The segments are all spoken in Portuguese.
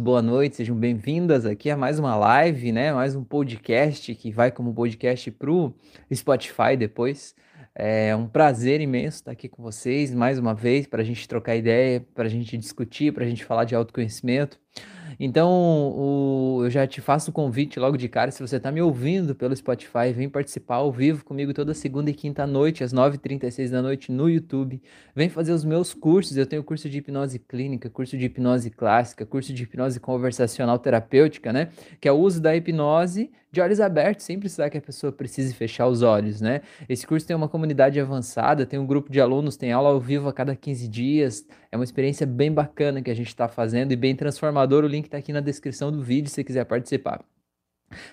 boa noite, sejam bem-vindas aqui a mais uma live, né? Mais um podcast que vai como podcast pro Spotify depois. É um prazer imenso estar aqui com vocês mais uma vez para a gente trocar ideia, para a gente discutir, para a gente falar de autoconhecimento. Então, o, eu já te faço o convite logo de cara. Se você está me ouvindo pelo Spotify, vem participar ao vivo comigo toda segunda e quinta noite, às 9h36 da noite, no YouTube. Vem fazer os meus cursos. Eu tenho curso de hipnose clínica, curso de hipnose clássica, curso de hipnose conversacional terapêutica, né? Que é o uso da hipnose de olhos abertos, sem precisar que a pessoa precise fechar os olhos, né? Esse curso tem uma comunidade avançada, tem um grupo de alunos, tem aula ao vivo a cada 15 dias. É uma experiência bem bacana que a gente está fazendo e bem transformador. O link está aqui na descrição do vídeo se quiser participar.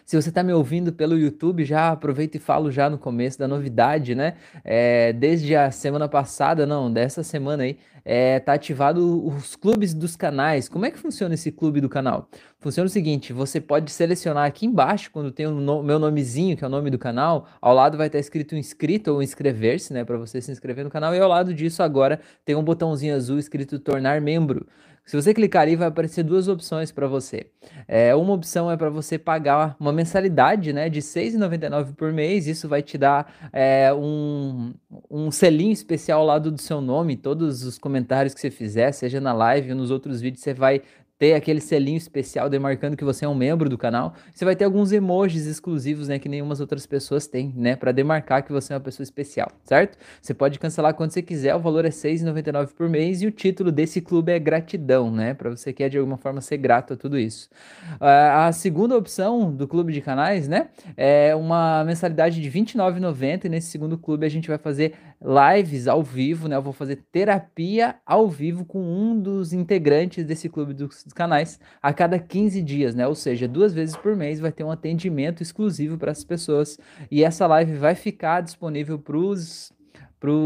Se você está me ouvindo pelo YouTube, já aproveito e falo já no começo da novidade, né? É, desde a semana passada, não, dessa semana aí, é, tá ativado os clubes dos canais. Como é que funciona esse clube do canal? Funciona o seguinte: você pode selecionar aqui embaixo, quando tem o no, meu nomezinho, que é o nome do canal, ao lado vai estar escrito inscrito ou inscrever-se, né? Para você se inscrever no canal, e ao lado disso agora tem um botãozinho azul escrito tornar membro. Se você clicar ali, vai aparecer duas opções para você. É, uma opção é para você pagar uma mensalidade né, de R$ 6,99 por mês. Isso vai te dar é, um, um selinho especial ao lado do seu nome. Todos os comentários que você fizer, seja na live ou nos outros vídeos, você vai ter aquele selinho especial demarcando que você é um membro do canal. Você vai ter alguns emojis exclusivos, né, que nenhumas outras pessoas têm, né, para demarcar que você é uma pessoa especial, certo? Você pode cancelar quando você quiser, o valor é R$ 6,99 por mês e o título desse clube é gratidão, né, para você que quer de alguma forma ser grato a tudo isso. Uh, a segunda opção do clube de canais, né, é uma mensalidade de R$ 29,90 e nesse segundo clube a gente vai fazer lives ao vivo, né? Eu vou fazer terapia ao vivo com um dos integrantes desse clube dos canais a cada 15 dias, né? Ou seja, duas vezes por mês vai ter um atendimento exclusivo para as pessoas e essa live vai ficar disponível para os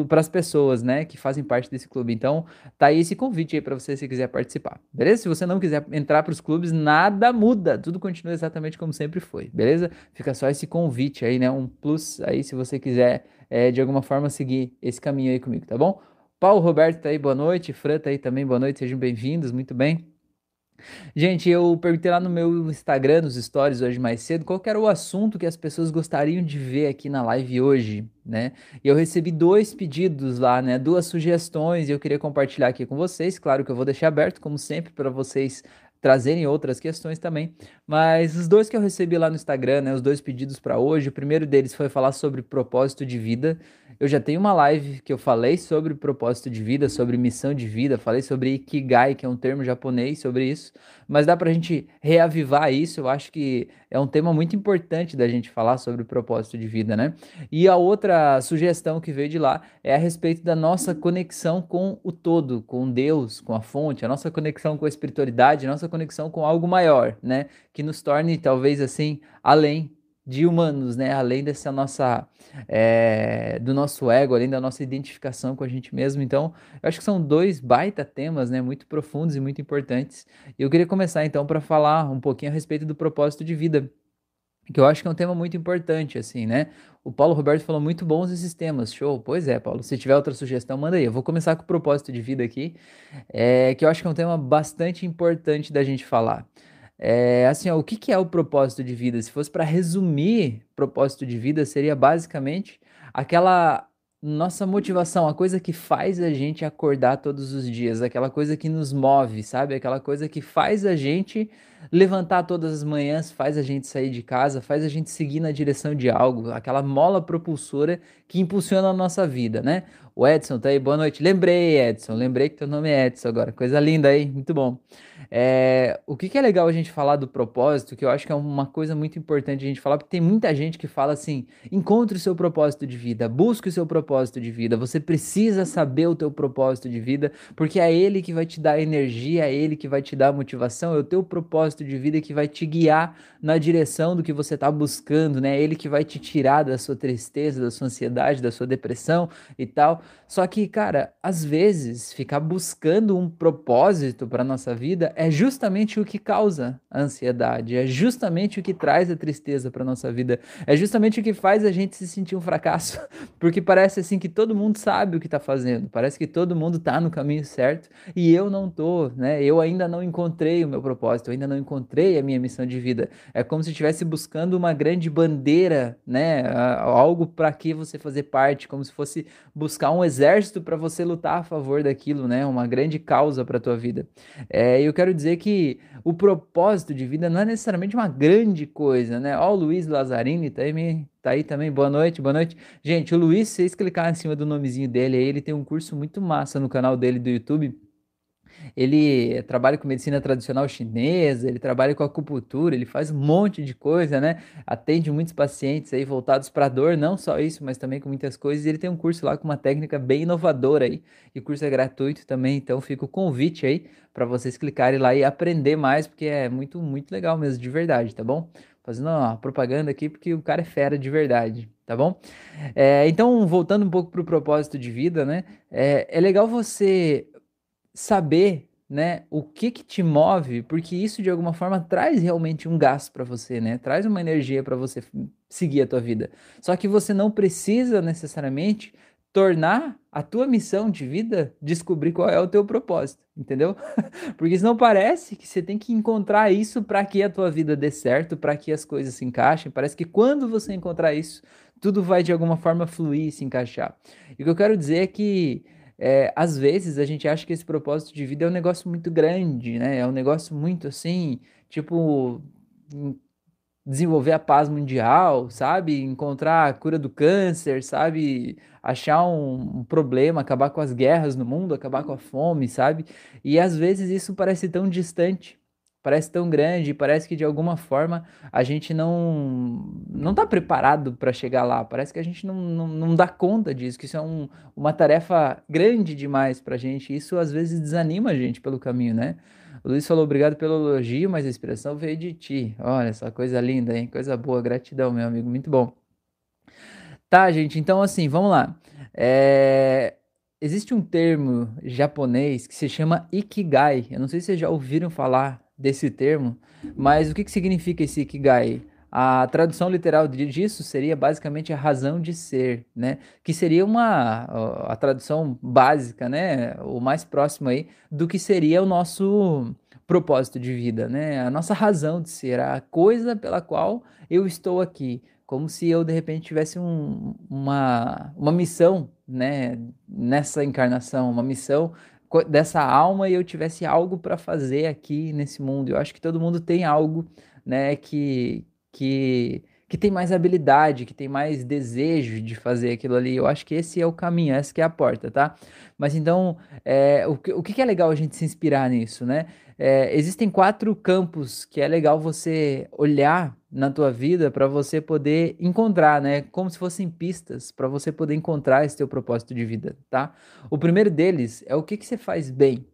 para as pessoas, né, que fazem parte desse clube. Então, tá aí esse convite aí para você se quiser participar. Beleza? Se você não quiser entrar para os clubes, nada muda, tudo continua exatamente como sempre foi. Beleza? Fica só esse convite aí, né, um plus aí se você quiser é, de alguma forma seguir esse caminho aí comigo, tá bom? Paulo Roberto tá aí, boa noite. Fran tá aí também, boa noite, sejam bem-vindos, muito bem. Gente, eu perguntei lá no meu Instagram, nos stories hoje mais cedo, qual era o assunto que as pessoas gostariam de ver aqui na live hoje, né? E eu recebi dois pedidos lá, né? Duas sugestões e eu queria compartilhar aqui com vocês. Claro que eu vou deixar aberto, como sempre, para vocês trazerem outras questões também. Mas os dois que eu recebi lá no Instagram, né, os dois pedidos para hoje, o primeiro deles foi falar sobre propósito de vida. Eu já tenho uma live que eu falei sobre propósito de vida, sobre missão de vida, falei sobre Ikigai, que é um termo japonês sobre isso, mas dá para a gente reavivar isso. Eu acho que é um tema muito importante da gente falar sobre propósito de vida, né? E a outra sugestão que veio de lá é a respeito da nossa conexão com o todo, com Deus, com a fonte, a nossa conexão com a espiritualidade, a nossa conexão com algo maior, né? Que nos torne talvez assim além de humanos, né? Além dessa nossa é, do nosso ego, além da nossa identificação com a gente mesmo. Então, eu acho que são dois baita temas, né? Muito profundos e muito importantes. E eu queria começar então para falar um pouquinho a respeito do propósito de vida, que eu acho que é um tema muito importante, assim, né? O Paulo Roberto falou muito bons esses temas, show. Pois é, Paulo. Se tiver outra sugestão, manda aí. Eu vou começar com o propósito de vida aqui, é, que eu acho que é um tema bastante importante da gente falar. É, assim, ó, o que, que é o propósito de vida? Se fosse para resumir propósito de vida, seria basicamente aquela nossa motivação, a coisa que faz a gente acordar todos os dias, aquela coisa que nos move, sabe? Aquela coisa que faz a gente levantar todas as manhãs, faz a gente sair de casa, faz a gente seguir na direção de algo, aquela mola propulsora que impulsiona a nossa vida, né? O Edson tá aí, boa noite. Lembrei, Edson, lembrei que teu nome é Edson agora, coisa linda aí, muito bom. É, o que, que é legal a gente falar do propósito, que eu acho que é uma coisa muito importante a gente falar, porque tem muita gente que fala assim: encontre o seu propósito de vida, busque o seu propósito de vida, você precisa saber o teu propósito de vida, porque é ele que vai te dar energia, é ele que vai te dar motivação, é o teu propósito de vida que vai te guiar na direção do que você está buscando, né? Ele que vai te tirar da sua tristeza, da sua ansiedade, da sua depressão e tal. Só que, cara, às vezes ficar buscando um propósito para nossa vida é justamente o que causa a ansiedade, é justamente o que traz a tristeza para nossa vida, é justamente o que faz a gente se sentir um fracasso, porque parece assim que todo mundo sabe o que está fazendo, parece que todo mundo está no caminho certo e eu não tô, né? Eu ainda não encontrei o meu propósito, eu ainda não encontrei a minha missão de vida. É como se estivesse buscando uma grande bandeira, né? Algo para que você fazer parte, como se fosse buscar um exército para você lutar a favor daquilo, né? Uma grande causa para tua vida. É, eu quero dizer que o propósito de vida não é necessariamente uma grande coisa, né? Ó, o Luiz Lazzarini tá aí, tá aí também. Boa noite, boa noite. Gente, o Luiz, se vocês clicarem em cima do nomezinho dele aí, ele tem um curso muito massa no canal dele do YouTube ele trabalha com medicina tradicional chinesa, ele trabalha com acupuntura, ele faz um monte de coisa, né? Atende muitos pacientes aí voltados para dor, não só isso, mas também com muitas coisas. E ele tem um curso lá com uma técnica bem inovadora aí, e o curso é gratuito também, então fica o convite aí para vocês clicarem lá e aprender mais, porque é muito, muito legal mesmo, de verdade, tá bom? Fazendo uma propaganda aqui, porque o cara é fera de verdade, tá bom? É, então, voltando um pouco para o propósito de vida, né? É, é legal você saber, né, o que que te move, porque isso de alguma forma traz realmente um gasto para você, né? Traz uma energia para você seguir a tua vida. Só que você não precisa necessariamente tornar a tua missão de vida descobrir qual é o teu propósito, entendeu? Porque senão parece que você tem que encontrar isso para que a tua vida dê certo, para que as coisas se encaixem. Parece que quando você encontrar isso, tudo vai de alguma forma fluir e se encaixar. E o que eu quero dizer é que é, às vezes a gente acha que esse propósito de vida é um negócio muito grande, né? É um negócio muito assim, tipo, desenvolver a paz mundial, sabe? Encontrar a cura do câncer, sabe? Achar um, um, problema, acabar com as guerras no mundo, acabar com a fome, sabe? E às vezes isso parece tão distante parece tão grande, parece que de alguma forma a gente não não está preparado para chegar lá, parece que a gente não, não, não, dá conta disso, que isso é um, uma tarefa grande demais para a gente, isso às vezes desanima a gente pelo caminho, né? O Luiz falou obrigado pelo elogio, mas a inspiração veio de ti. Olha, essa coisa linda, hein? Coisa boa, gratidão, meu amigo, muito bom. Tá, gente, então assim, vamos lá. É... Existe um termo japonês que se chama Ikigai. Eu não sei se vocês já ouviram falar desse termo, mas o que, que significa esse Ikigai? A tradução literal disso seria basicamente a razão de ser, né? Que seria uma a tradução básica, né? O mais próximo aí do que seria o nosso propósito de vida, né? A nossa razão de ser, a coisa pela qual eu estou aqui, como se eu de repente tivesse um, uma, uma missão, né? Nessa encarnação, uma missão dessa alma e eu tivesse algo para fazer aqui nesse mundo. Eu acho que todo mundo tem algo, né, que que que tem mais habilidade, que tem mais desejo de fazer aquilo ali. Eu acho que esse é o caminho, essa que é a porta, tá? Mas então, é, o, que, o que é legal a gente se inspirar nisso, né? É, existem quatro campos que é legal você olhar na tua vida para você poder encontrar, né? Como se fossem pistas para você poder encontrar esse teu propósito de vida, tá? O primeiro deles é o que, que você faz bem.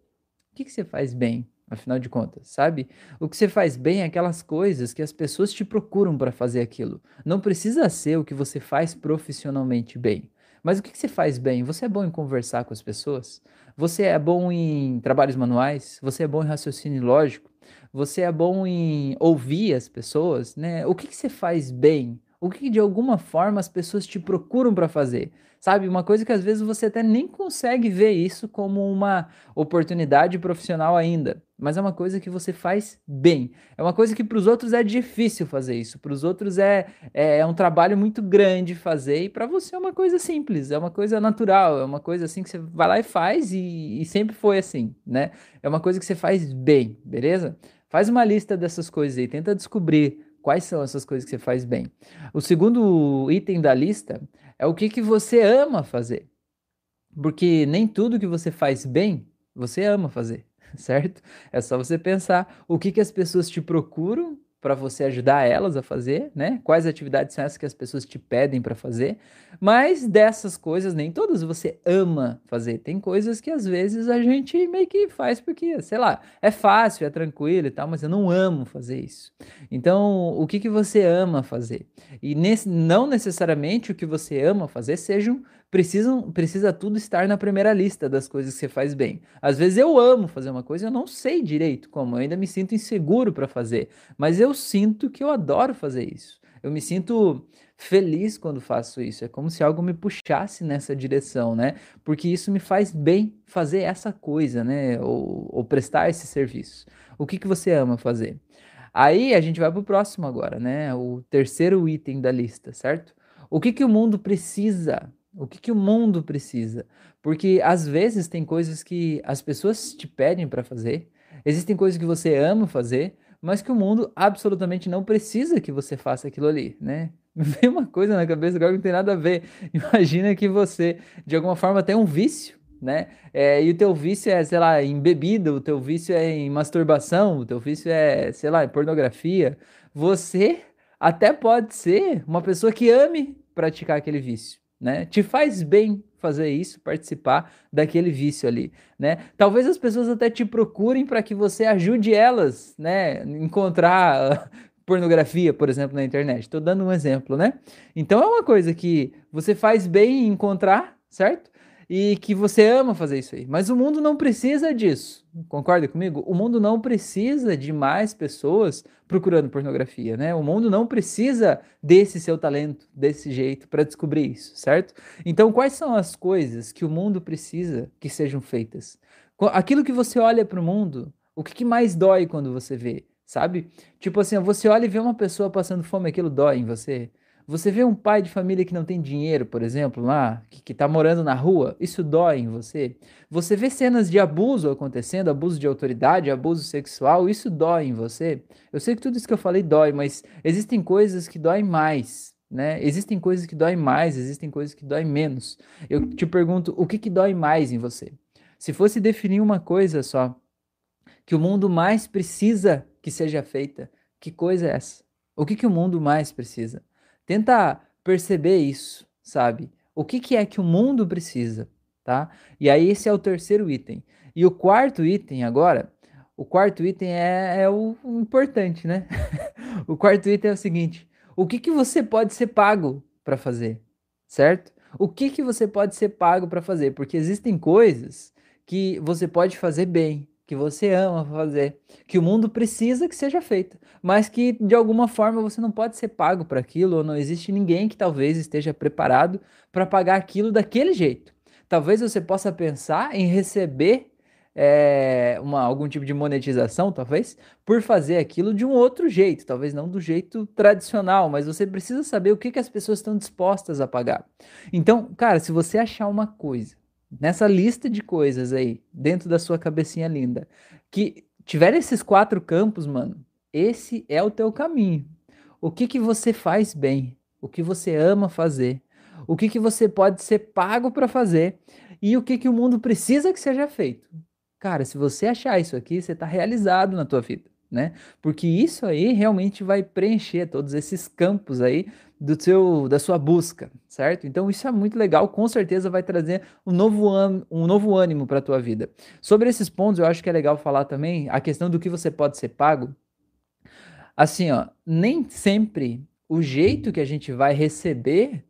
O que, que você faz bem? afinal de contas, sabe? O que você faz bem é aquelas coisas que as pessoas te procuram para fazer aquilo. Não precisa ser o que você faz profissionalmente bem. Mas o que você faz bem? Você é bom em conversar com as pessoas? Você é bom em trabalhos manuais? Você é bom em raciocínio lógico? Você é bom em ouvir as pessoas, né? O que, que você faz bem? O que de alguma forma as pessoas te procuram para fazer? Sabe, uma coisa que às vezes você até nem consegue ver isso como uma oportunidade profissional ainda, mas é uma coisa que você faz bem. É uma coisa que para os outros é difícil fazer isso, para os outros é, é, é, um trabalho muito grande fazer, e para você é uma coisa simples, é uma coisa natural, é uma coisa assim que você vai lá e faz, e, e sempre foi assim, né? É uma coisa que você faz bem, beleza? Faz uma lista dessas coisas aí, tenta descobrir quais são essas coisas que você faz bem. O segundo item da lista é o que, que você ama fazer. Porque nem tudo que você faz bem, você ama fazer, certo? É só você pensar o que, que as pessoas te procuram para você ajudar elas a fazer, né? Quais atividades são essas que as pessoas te pedem para fazer? Mas dessas coisas, nem todas você ama fazer. Tem coisas que às vezes a gente meio que faz porque, sei lá, é fácil, é tranquilo e tal, mas eu não amo fazer isso. Então, o que, que você ama fazer? E nesse, não necessariamente o que você ama fazer sejam precisam, precisa tudo estar na primeira lista das coisas que você faz bem. Às vezes eu amo fazer uma coisa, eu não sei direito como, eu ainda me sinto inseguro para fazer, mas eu sinto que eu adoro fazer isso. Eu me sinto feliz quando faço isso. É como se algo me puxasse nessa direção, né? Porque isso me faz bem fazer essa coisa, né? Ou, ou prestar esse serviço. O que, que você ama fazer? Aí a gente vai para o próximo agora, né? O terceiro item da lista, certo? O que, que o mundo precisa? O que, que o mundo precisa? Porque às vezes tem coisas que as pessoas te pedem para fazer, existem coisas que você ama fazer, mas que o mundo absolutamente não precisa que você faça aquilo ali, né? Me uma coisa na cabeça agora que não tem nada a ver. Imagina que você, de alguma forma, tem um vício, né? É, e o teu vício é, sei lá, em bebida, o teu vício é em masturbação, o teu vício é, sei lá, em pornografia. Você até pode ser uma pessoa que ame praticar aquele vício, né? Te faz bem fazer isso, participar daquele vício ali, né? Talvez as pessoas até te procurem para que você ajude elas, né, encontrar pornografia, por exemplo, na internet. Estou dando um exemplo, né? Então é uma coisa que você faz bem em encontrar, certo? E que você ama fazer isso aí. Mas o mundo não precisa disso. Concorda comigo? O mundo não precisa de mais pessoas procurando pornografia, né? O mundo não precisa desse seu talento, desse jeito, para descobrir isso, certo? Então, quais são as coisas que o mundo precisa que sejam feitas? Aquilo que você olha para o mundo, o que, que mais dói quando você vê? sabe? Tipo assim, você olha e vê uma pessoa passando fome, aquilo dói em você. Você vê um pai de família que não tem dinheiro, por exemplo, lá, que, que tá morando na rua, isso dói em você. Você vê cenas de abuso acontecendo, abuso de autoridade, abuso sexual, isso dói em você. Eu sei que tudo isso que eu falei dói, mas existem coisas que doem mais, né? Existem coisas que doem mais, existem coisas que doem menos. Eu te pergunto, o que que dói mais em você? Se fosse definir uma coisa só, que o mundo mais precisa que seja feita. Que coisa é essa? O que, que o mundo mais precisa? Tenta perceber isso, sabe? O que, que é que o mundo precisa, tá? E aí esse é o terceiro item. E o quarto item agora, o quarto item é, é o, o importante, né? o quarto item é o seguinte: o que, que você pode ser pago para fazer, certo? O que, que você pode ser pago para fazer? Porque existem coisas que você pode fazer bem, que você ama fazer, que o mundo precisa que seja feita, mas que de alguma forma você não pode ser pago para aquilo, ou não existe ninguém que talvez esteja preparado para pagar aquilo daquele jeito. Talvez você possa pensar em receber é, uma, algum tipo de monetização, talvez, por fazer aquilo de um outro jeito, talvez não do jeito tradicional, mas você precisa saber o que, que as pessoas estão dispostas a pagar. Então, cara, se você achar uma coisa nessa lista de coisas aí, dentro da sua cabecinha linda, que tiver esses quatro campos, mano, esse é o teu caminho. O que que você faz bem? O que você ama fazer? O que que você pode ser pago para fazer? E o que que o mundo precisa que seja feito? Cara, se você achar isso aqui, você está realizado na tua vida né? Porque isso aí realmente vai preencher todos esses campos aí do seu da sua busca, certo? Então isso é muito legal, com certeza vai trazer um novo um novo ânimo para a tua vida. Sobre esses pontos, eu acho que é legal falar também a questão do que você pode ser pago. Assim, ó, nem sempre o jeito que a gente vai receber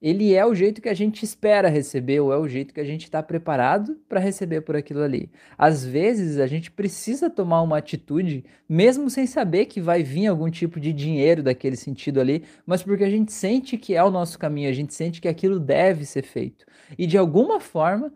ele é o jeito que a gente espera receber, ou é o jeito que a gente está preparado para receber por aquilo ali. Às vezes a gente precisa tomar uma atitude, mesmo sem saber que vai vir algum tipo de dinheiro daquele sentido ali, mas porque a gente sente que é o nosso caminho, a gente sente que aquilo deve ser feito. E de alguma forma,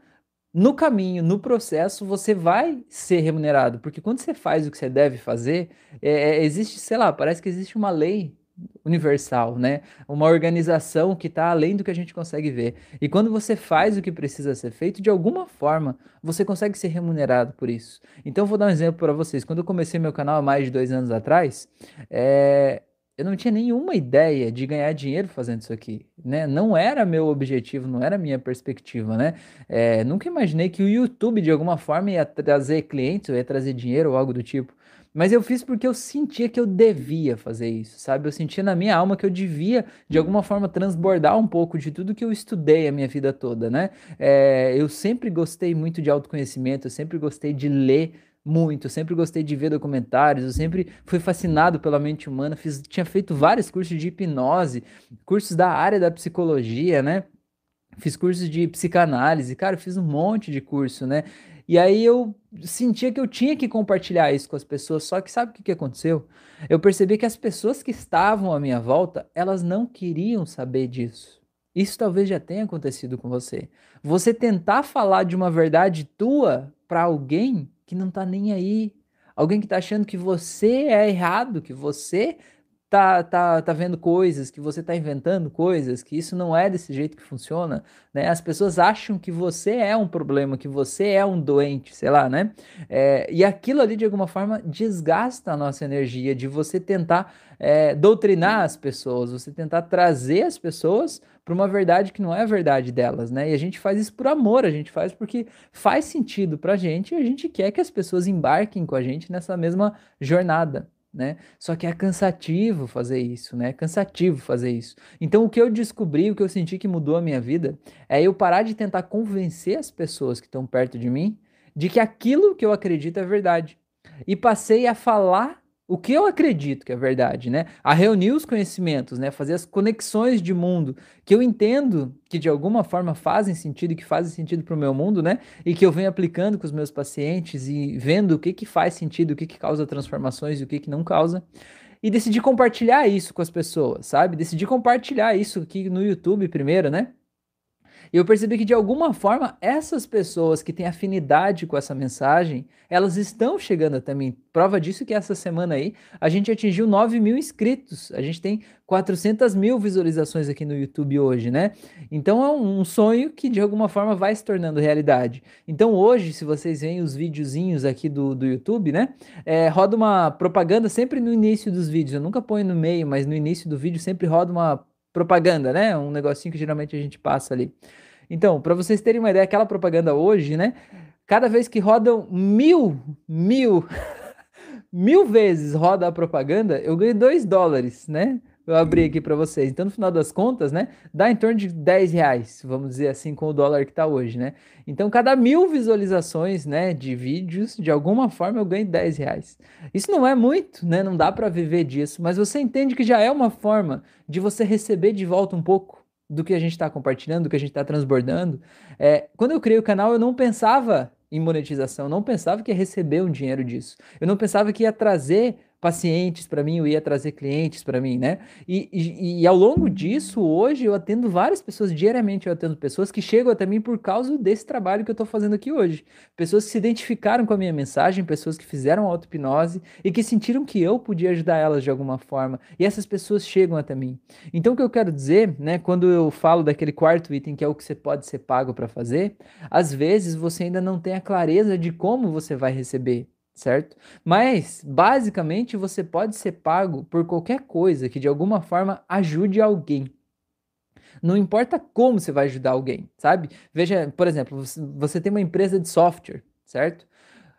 no caminho, no processo, você vai ser remunerado, porque quando você faz o que você deve fazer, é, é existe, sei lá, parece que existe uma lei universal, né? Uma organização que está além do que a gente consegue ver. E quando você faz o que precisa ser feito, de alguma forma você consegue ser remunerado por isso. Então, vou dar um exemplo para vocês. Quando eu comecei meu canal há mais de dois anos atrás, é... eu não tinha nenhuma ideia de ganhar dinheiro fazendo isso aqui, né? Não era meu objetivo, não era minha perspectiva, né? É... Nunca imaginei que o YouTube de alguma forma ia trazer clientes, ia trazer dinheiro ou algo do tipo. Mas eu fiz porque eu sentia que eu devia fazer isso, sabe? Eu sentia na minha alma que eu devia, de alguma forma, transbordar um pouco de tudo que eu estudei a minha vida toda, né? É, eu sempre gostei muito de autoconhecimento, eu sempre gostei de ler muito, eu sempre gostei de ver documentários, eu sempre fui fascinado pela mente humana, fiz, tinha feito vários cursos de hipnose, cursos da área da psicologia, né? fiz cursos de psicanálise, cara, fiz um monte de curso, né? E aí eu sentia que eu tinha que compartilhar isso com as pessoas, só que sabe o que, que aconteceu? Eu percebi que as pessoas que estavam à minha volta, elas não queriam saber disso. Isso talvez já tenha acontecido com você. Você tentar falar de uma verdade tua para alguém que não tá nem aí. Alguém que tá achando que você é errado, que você tá, tá, tá vendo coisas, que você tá inventando coisas, que isso não é desse jeito que funciona, né? As pessoas acham que você é um problema, que você é um doente, sei lá, né? É, e aquilo ali, de alguma forma, desgasta a nossa energia de você tentar é, doutrinar as pessoas, você tentar trazer as pessoas para uma verdade que não é a verdade delas, né? E a gente faz isso por amor, a gente faz porque faz sentido pra gente e a gente quer que as pessoas embarquem com a gente nessa mesma jornada né? Só que é cansativo fazer isso, né? É cansativo fazer isso. Então o que eu descobri, o que eu senti que mudou a minha vida, é eu parar de tentar convencer as pessoas que estão perto de mim de que aquilo que eu acredito é verdade. E passei a falar o que eu acredito que é verdade, né? A reunir os conhecimentos, né? Fazer as conexões de mundo que eu entendo que de alguma forma fazem sentido e que fazem sentido para o meu mundo, né? E que eu venho aplicando com os meus pacientes e vendo o que que faz sentido, o que que causa transformações e o que que não causa. E decidi compartilhar isso com as pessoas, sabe? Decidi compartilhar isso aqui no YouTube primeiro, né? E eu percebi que de alguma forma essas pessoas que têm afinidade com essa mensagem, elas estão chegando até mim. Prova disso que essa semana aí a gente atingiu 9 mil inscritos. A gente tem 400 mil visualizações aqui no YouTube hoje, né? Então é um sonho que de alguma forma vai se tornando realidade. Então hoje, se vocês veem os videozinhos aqui do, do YouTube, né? É, roda uma propaganda sempre no início dos vídeos. Eu nunca ponho no meio, mas no início do vídeo sempre roda uma propaganda, né? Um negocinho que geralmente a gente passa ali. Então, para vocês terem uma ideia, aquela propaganda hoje, né? Cada vez que rodam mil, mil, mil vezes roda a propaganda, eu ganho dois dólares, né? Eu abri aqui para vocês. Então, no final das contas, né, dá em torno de 10 reais, vamos dizer assim, com o dólar que está hoje, né? Então, cada mil visualizações, né, de vídeos, de alguma forma eu ganho 10 reais. Isso não é muito, né? Não dá para viver disso, mas você entende que já é uma forma de você receber de volta um pouco do que a gente está compartilhando, do que a gente está transbordando. É, quando eu criei o canal, eu não pensava em monetização, eu não pensava que ia receber um dinheiro disso. Eu não pensava que ia trazer pacientes para mim, eu ia trazer clientes para mim, né? E, e, e, ao longo disso, hoje eu atendo várias pessoas, diariamente eu atendo pessoas que chegam até mim por causa desse trabalho que eu estou fazendo aqui hoje. Pessoas que se identificaram com a minha mensagem, pessoas que fizeram auto-hipnose e que sentiram que eu podia ajudar elas de alguma forma. E essas pessoas chegam até mim. Então o que eu quero dizer, né, quando eu falo daquele quarto item que é o que você pode ser pago para fazer, às vezes você ainda não tem a clareza de como você vai receber certo? Mas, basicamente, você pode ser pago por qualquer coisa que de alguma forma ajude alguém. Não importa como você vai ajudar alguém, sabe? Veja, por exemplo, você tem uma empresa de software, certo?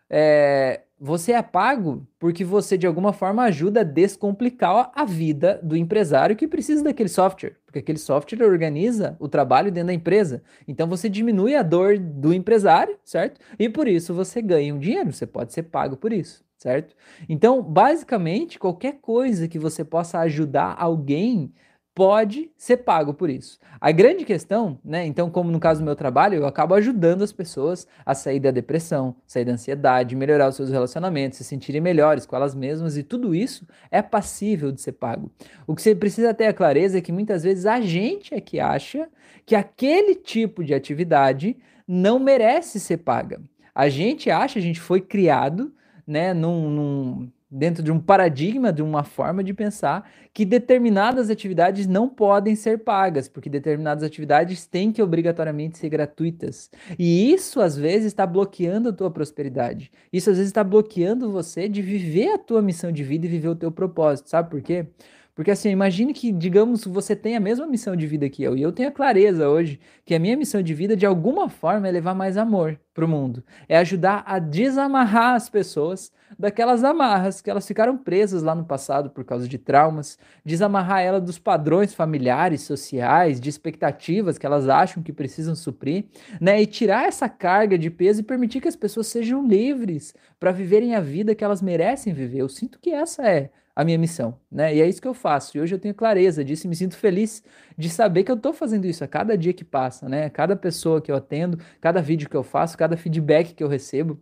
É, você é pago porque você de alguma forma ajuda a descomplicar a vida do empresário que precisa daquele software, porque aquele software organiza o trabalho dentro da empresa. Então você diminui a dor do empresário, certo? E por isso você ganha um dinheiro, você pode ser pago por isso, certo? Então, basicamente, qualquer coisa que você possa ajudar alguém pode ser pago por isso. A grande questão, né? Então, como no caso do meu trabalho, eu acabo ajudando as pessoas a sair da depressão, sair da ansiedade, melhorar os seus relacionamentos, se sentirem melhores com elas mesmas e tudo isso é passível de ser pago. O que você precisa ter a clareza é que muitas vezes a gente é que acha que aquele tipo de atividade não merece ser paga. A gente acha, a gente foi criado, né, num, num dentro de um paradigma, de uma forma de pensar que determinadas atividades não podem ser pagas, porque determinadas atividades têm que obrigatoriamente ser gratuitas. E isso às vezes está bloqueando a tua prosperidade. Isso às vezes está bloqueando você de viver a tua missão de vida e viver o teu propósito. Sabe por quê? Porque assim, imagine que, digamos, você tem a mesma missão de vida que eu, e eu tenho a clareza hoje que a minha missão de vida, de alguma forma, é levar mais amor para o mundo. É ajudar a desamarrar as pessoas daquelas amarras que elas ficaram presas lá no passado por causa de traumas, desamarrar ela dos padrões familiares, sociais, de expectativas que elas acham que precisam suprir, né? E tirar essa carga de peso e permitir que as pessoas sejam livres para viverem a vida que elas merecem viver. Eu sinto que essa é a minha missão, né? E é isso que eu faço. E hoje eu tenho clareza disso e me sinto feliz de saber que eu estou fazendo isso a cada dia que passa, né? Cada pessoa que eu atendo, cada vídeo que eu faço, cada feedback que eu recebo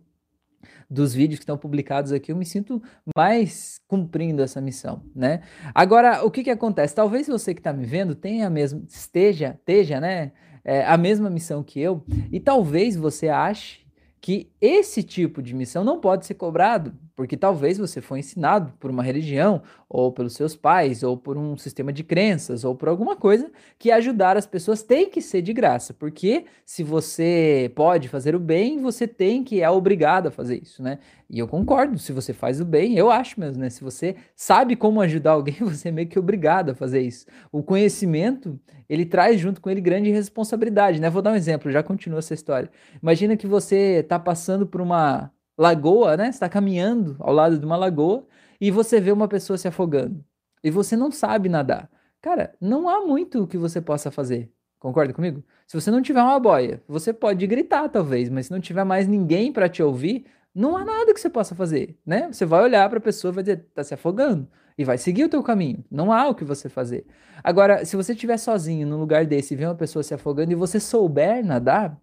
dos vídeos que estão publicados aqui, eu me sinto mais cumprindo essa missão, né? Agora, o que que acontece? Talvez você que está me vendo tenha mesmo, esteja, esteja, né? É, a mesma missão que eu, e talvez você ache que esse tipo de missão não pode ser cobrado, porque talvez você foi ensinado por uma religião, ou pelos seus pais, ou por um sistema de crenças, ou por alguma coisa que ajudar as pessoas tem que ser de graça, porque se você pode fazer o bem, você tem que é obrigado a fazer isso, né? E eu concordo, se você faz o bem, eu acho mesmo, né? Se você sabe como ajudar alguém, você é meio que obrigado a fazer isso. O conhecimento, ele traz junto com ele grande responsabilidade, né? Vou dar um exemplo, já continua essa história. Imagina que você está passando por uma lagoa, né? Você está caminhando ao lado de uma lagoa e você vê uma pessoa se afogando e você não sabe nadar. Cara, não há muito que você possa fazer. Concorda comigo? Se você não tiver uma boia, você pode gritar talvez, mas se não tiver mais ninguém para te ouvir, não há nada que você possa fazer, né? Você vai olhar para a pessoa e vai dizer, tá se afogando, e vai seguir o teu caminho. Não há o que você fazer. Agora, se você estiver sozinho num lugar desse e ver uma pessoa se afogando e você souber nadar,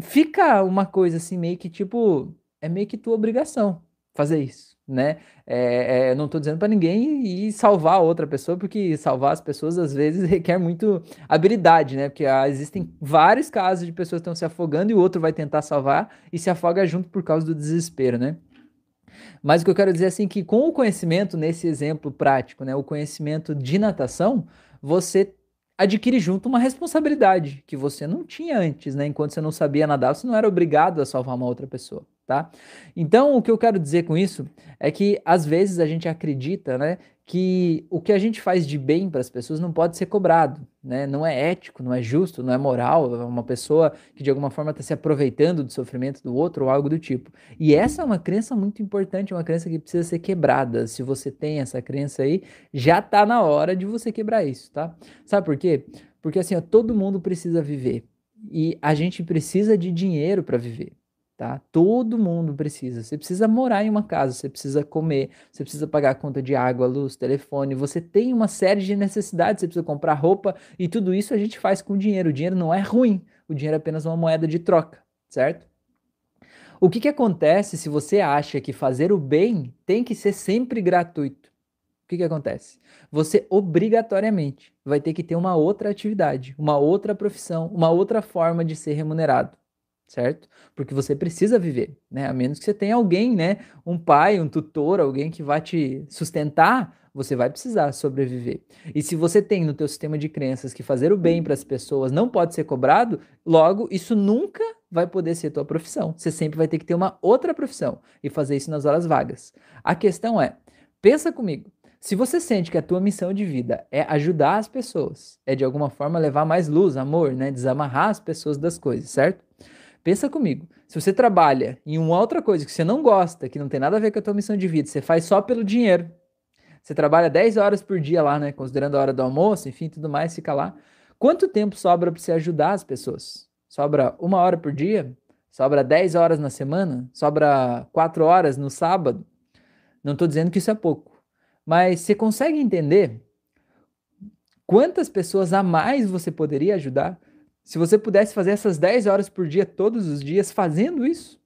fica uma coisa assim meio que tipo, é meio que tua obrigação fazer isso, né? É, é, não estou dizendo para ninguém ir salvar outra pessoa, porque salvar as pessoas às vezes requer muito habilidade, né? Porque ah, existem vários casos de pessoas que estão se afogando e o outro vai tentar salvar e se afoga junto por causa do desespero, né? Mas o que eu quero dizer assim que com o conhecimento nesse exemplo prático, né, o conhecimento de natação, você adquire junto uma responsabilidade que você não tinha antes, né? Enquanto você não sabia nadar, você não era obrigado a salvar uma outra pessoa tá? Então, o que eu quero dizer com isso é que às vezes a gente acredita, né, que o que a gente faz de bem para as pessoas não pode ser cobrado, né? Não é ético, não é justo, não é moral, é uma pessoa que de alguma forma está se aproveitando do sofrimento do outro ou algo do tipo. E essa é uma crença muito importante, uma crença que precisa ser quebrada. Se você tem essa crença aí, já está na hora de você quebrar isso, tá? Sabe por quê? Porque assim, ó, todo mundo precisa viver e a gente precisa de dinheiro para viver tá? Todo mundo precisa. Você precisa morar em uma casa, você precisa comer, você precisa pagar a conta de água, luz, telefone, você tem uma série de necessidades, você precisa comprar roupa e tudo isso a gente faz com dinheiro. O dinheiro não é ruim, o dinheiro é apenas uma moeda de troca, certo? O que, que acontece se você acha que fazer o bem tem que ser sempre gratuito? O que, que acontece? Você obrigatoriamente vai ter que ter uma outra atividade, uma outra profissão, uma outra forma de ser remunerado certo? Porque você precisa viver, né? A menos que você tenha alguém, né? Um pai, um tutor, alguém que vai te sustentar, você vai precisar sobreviver. E se você tem no teu sistema de crenças que fazer o bem para as pessoas não pode ser cobrado, logo isso nunca vai poder ser tua profissão. Você sempre vai ter que ter uma outra profissão e fazer isso nas horas vagas. A questão é, pensa comigo, se você sente que a tua missão de vida é ajudar as pessoas, é de alguma forma levar mais luz, amor, né, desamarrar as pessoas das coisas, certo? Pensa comigo, se você trabalha em uma outra coisa que você não gosta, que não tem nada a ver com a tua missão de vida, você faz só pelo dinheiro, você trabalha 10 horas por dia lá, né, considerando a hora do almoço, enfim, tudo mais, fica lá. Quanto tempo sobra para você ajudar as pessoas? Sobra uma hora por dia? Sobra 10 horas na semana? Sobra 4 horas no sábado? Não estou dizendo que isso é pouco, mas você consegue entender quantas pessoas a mais você poderia ajudar se você pudesse fazer essas 10 horas por dia, todos os dias, fazendo isso,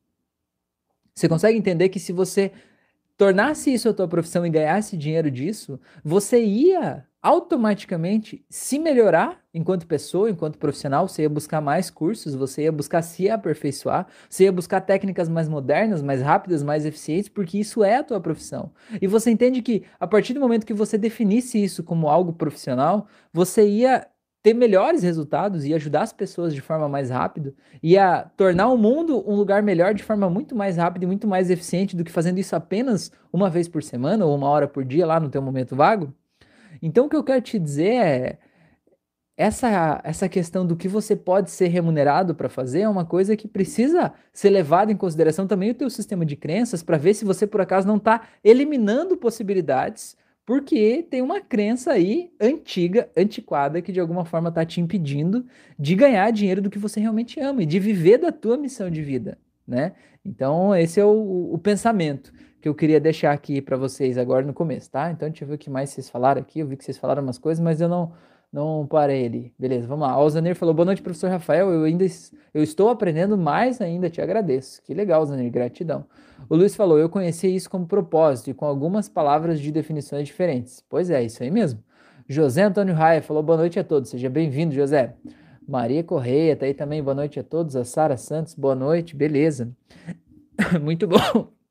você consegue entender que se você tornasse isso a tua profissão e ganhasse dinheiro disso, você ia automaticamente se melhorar enquanto pessoa, enquanto profissional, você ia buscar mais cursos, você ia buscar se aperfeiçoar, você ia buscar técnicas mais modernas, mais rápidas, mais eficientes, porque isso é a tua profissão. E você entende que a partir do momento que você definisse isso como algo profissional, você ia ter melhores resultados e ajudar as pessoas de forma mais rápida e a tornar o mundo um lugar melhor de forma muito mais rápida e muito mais eficiente do que fazendo isso apenas uma vez por semana ou uma hora por dia lá no teu momento vago. Então o que eu quero te dizer é essa essa questão do que você pode ser remunerado para fazer é uma coisa que precisa ser levada em consideração também o teu sistema de crenças para ver se você por acaso não está eliminando possibilidades porque tem uma crença aí antiga, antiquada, que de alguma forma está te impedindo de ganhar dinheiro do que você realmente ama e de viver da tua missão de vida. né? Então, esse é o, o pensamento que eu queria deixar aqui para vocês agora no começo, tá? Então, deixa eu ver o que mais vocês falaram aqui. Eu vi que vocês falaram umas coisas, mas eu não não parei ali. Beleza, vamos lá. O Alzanir falou: Boa noite, professor Rafael. Eu ainda eu estou aprendendo mais ainda, te agradeço. Que legal, Alzanir, gratidão. O Luiz falou: Eu conheci isso como propósito e com algumas palavras de definições diferentes. Pois é, isso aí mesmo. José Antônio Raia falou: Boa noite a todos. Seja bem-vindo, José. Maria Correia tá aí também. Boa noite a todos. A Sara Santos, boa noite. Beleza. Muito bom.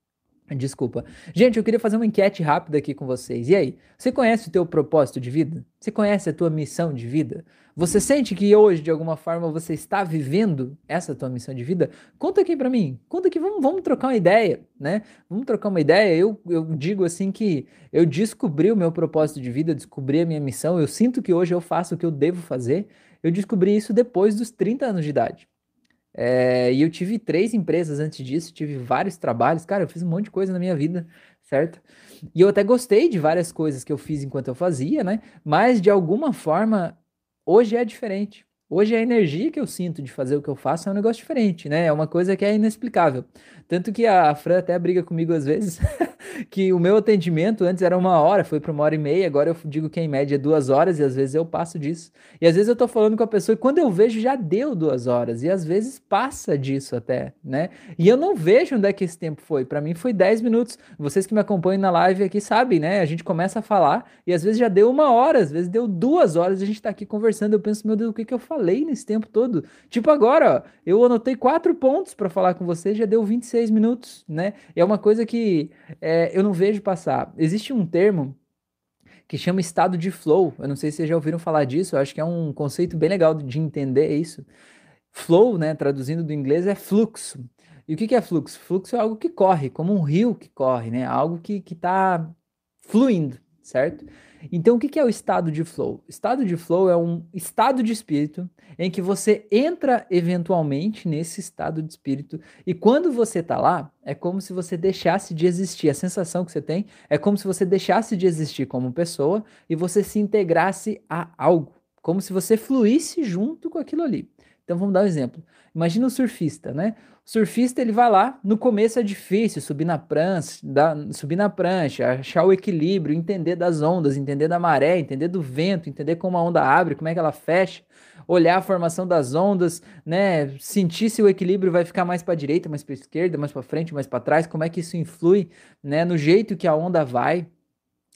Desculpa. Gente, eu queria fazer uma enquete rápida aqui com vocês. E aí, você conhece o teu propósito de vida? Você conhece a tua missão de vida? Você sente que hoje, de alguma forma, você está vivendo essa tua missão de vida? Conta aqui para mim. Conta aqui, vamos, vamos trocar uma ideia, né? Vamos trocar uma ideia. Eu, eu digo assim que eu descobri o meu propósito de vida, descobri a minha missão. Eu sinto que hoje eu faço o que eu devo fazer. Eu descobri isso depois dos 30 anos de idade. É, e eu tive três empresas antes disso, tive vários trabalhos. Cara, eu fiz um monte de coisa na minha vida, certo? E eu até gostei de várias coisas que eu fiz enquanto eu fazia, né? Mas de alguma forma, hoje é diferente. Hoje a energia que eu sinto de fazer o que eu faço é um negócio diferente, né? É uma coisa que é inexplicável. Tanto que a Fran até briga comigo às vezes, que o meu atendimento antes era uma hora, foi para uma hora e meia, agora eu digo que em média é duas horas e às vezes eu passo disso. E às vezes eu tô falando com a pessoa e quando eu vejo já deu duas horas e às vezes passa disso até, né? E eu não vejo onde é que esse tempo foi. Para mim foi 10 minutos. Vocês que me acompanham na live aqui sabem, né? A gente começa a falar e às vezes já deu uma hora, às vezes deu duas horas e a gente tá aqui conversando. Eu penso, meu Deus, o que que eu falei nesse tempo todo? Tipo agora, ó, eu anotei quatro pontos para falar com vocês, já deu 26 minutos, né? É uma coisa que é, eu não vejo passar. Existe um termo que chama estado de flow. Eu não sei se vocês já ouviram falar disso, eu acho que é um conceito bem legal de entender isso. Flow, né, traduzindo do inglês, é fluxo. E o que é fluxo? Fluxo é algo que corre, como um rio que corre, né? Algo que está fluindo, certo? Então, o que é o estado de flow? Estado de flow é um estado de espírito em que você entra eventualmente nesse estado de espírito e quando você está lá, é como se você deixasse de existir. A sensação que você tem é como se você deixasse de existir como pessoa e você se integrasse a algo, como se você fluísse junto com aquilo ali. Então vamos dar um exemplo. Imagina um surfista, né? O surfista ele vai lá, no começo é difícil subir na prancha, da, subir na prancha, achar o equilíbrio, entender das ondas, entender da maré, entender do vento, entender como a onda abre, como é que ela fecha, olhar a formação das ondas, né? Sentir se o equilíbrio vai ficar mais para direita, mais para esquerda, mais para frente, mais para trás, como é que isso influi, né? No jeito que a onda vai,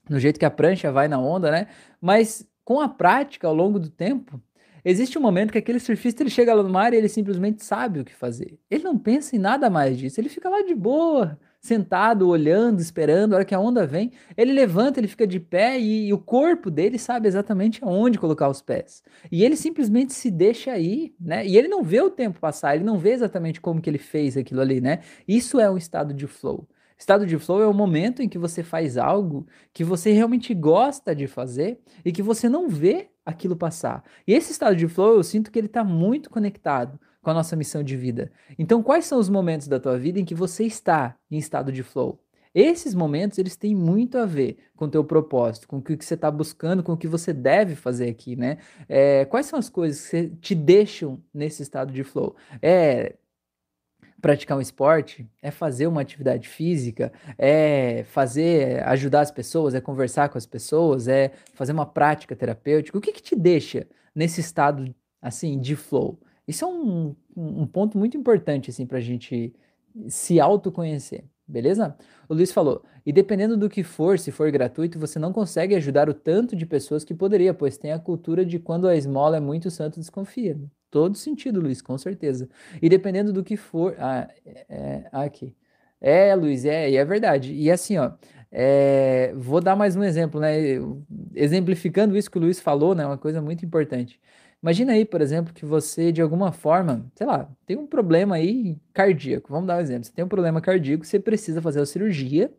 no jeito que a prancha vai na onda, né? Mas com a prática ao longo do tempo Existe um momento que aquele surfista ele chega lá no mar e ele simplesmente sabe o que fazer. Ele não pensa em nada mais disso. Ele fica lá de boa, sentado, olhando, esperando. A hora que a onda vem, ele levanta, ele fica de pé e, e o corpo dele sabe exatamente aonde colocar os pés. E ele simplesmente se deixa ir, né? E ele não vê o tempo passar, ele não vê exatamente como que ele fez aquilo ali, né? Isso é um estado de flow. Estado de flow é o momento em que você faz algo que você realmente gosta de fazer e que você não vê aquilo passar. E esse estado de flow, eu sinto que ele está muito conectado com a nossa missão de vida. Então, quais são os momentos da tua vida em que você está em estado de flow? Esses momentos, eles têm muito a ver com o teu propósito, com o que você está buscando, com o que você deve fazer aqui, né? É, quais são as coisas que te deixam nesse estado de flow? É praticar um esporte, é fazer uma atividade física, é fazer, ajudar as pessoas, é conversar com as pessoas, é fazer uma prática terapêutica. O que, que te deixa nesse estado assim de flow? Isso é um, um ponto muito importante assim para a gente se autoconhecer. Beleza? O Luiz falou: e dependendo do que for, se for gratuito, você não consegue ajudar o tanto de pessoas que poderia, pois tem a cultura de quando a esmola é muito, o santo desconfia. Todo sentido, Luiz, com certeza. E dependendo do que for. Ah, é, é aqui. É, Luiz, é, é verdade. E assim, ó, é, vou dar mais um exemplo, né? Exemplificando isso que o Luiz falou, né? Uma coisa muito importante. Imagina aí, por exemplo, que você, de alguma forma, sei lá, tem um problema aí cardíaco. Vamos dar um exemplo. Você tem um problema cardíaco, você precisa fazer a cirurgia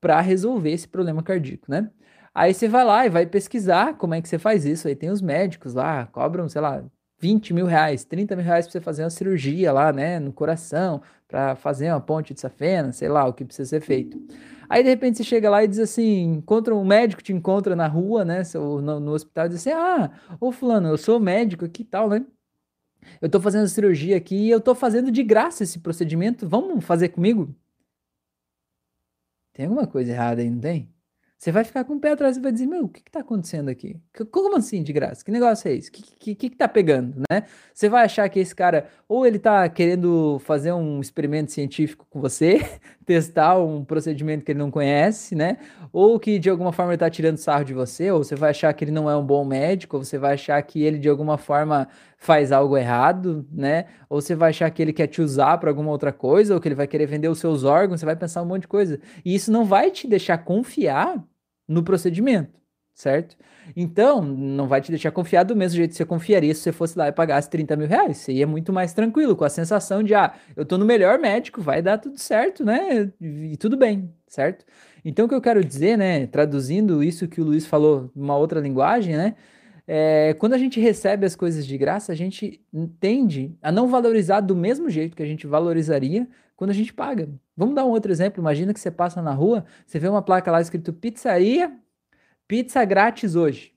para resolver esse problema cardíaco, né? Aí você vai lá e vai pesquisar como é que você faz isso. Aí tem os médicos lá, cobram, sei lá, 20 mil reais, 30 mil reais para você fazer uma cirurgia lá, né, no coração, para fazer uma ponte de safena, sei lá, o que precisa ser feito. Aí de repente você chega lá e diz assim, encontra um médico te encontra na rua, né, no, no hospital e diz assim, ah, ô fulano, eu sou médico aqui e tal, né, Eu tô fazendo cirurgia aqui e eu tô fazendo de graça esse procedimento. Vamos fazer comigo? Tem alguma coisa errada aí, não tem? Você vai ficar com o pé atrás e vai dizer, meu, o que está acontecendo aqui? Como assim de graça? Que negócio é esse? O que, que, que, que tá pegando, né? Você vai achar que esse cara, ou ele está querendo fazer um experimento científico com você, testar um procedimento que ele não conhece, né? Ou que de alguma forma ele está tirando sarro de você, ou você vai achar que ele não é um bom médico, ou você vai achar que ele de alguma forma faz algo errado, né? Ou você vai achar que ele quer te usar para alguma outra coisa, ou que ele vai querer vender os seus órgãos, você vai pensar um monte de coisa. E isso não vai te deixar confiar no procedimento, certo? Então, não vai te deixar confiar do mesmo jeito que você confiaria se você fosse lá e pagasse 30 mil reais. Você ia muito mais tranquilo, com a sensação de, ah, eu tô no melhor médico, vai dar tudo certo, né? E tudo bem, certo? Então, o que eu quero dizer, né, traduzindo isso que o Luiz falou numa outra linguagem, né? É, quando a gente recebe as coisas de graça, a gente tende a não valorizar do mesmo jeito que a gente valorizaria quando a gente paga. Vamos dar um outro exemplo. Imagina que você passa na rua, você vê uma placa lá escrito pizzaria, pizza grátis hoje.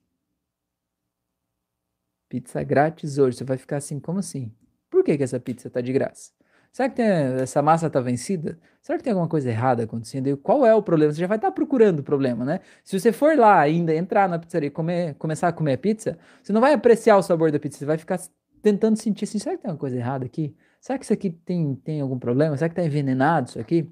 Pizza grátis hoje. Você vai ficar assim, como assim? Por que, que essa pizza está de graça? Será que tem, essa massa está vencida? Será que tem alguma coisa errada acontecendo? E qual é o problema? Você já vai estar tá procurando o problema, né? Se você for lá ainda, entrar na pizzaria e comer, começar a comer pizza, você não vai apreciar o sabor da pizza, você vai ficar tentando sentir assim, será que tem alguma coisa errada aqui? Será que isso aqui tem, tem algum problema? Será que está envenenado isso aqui?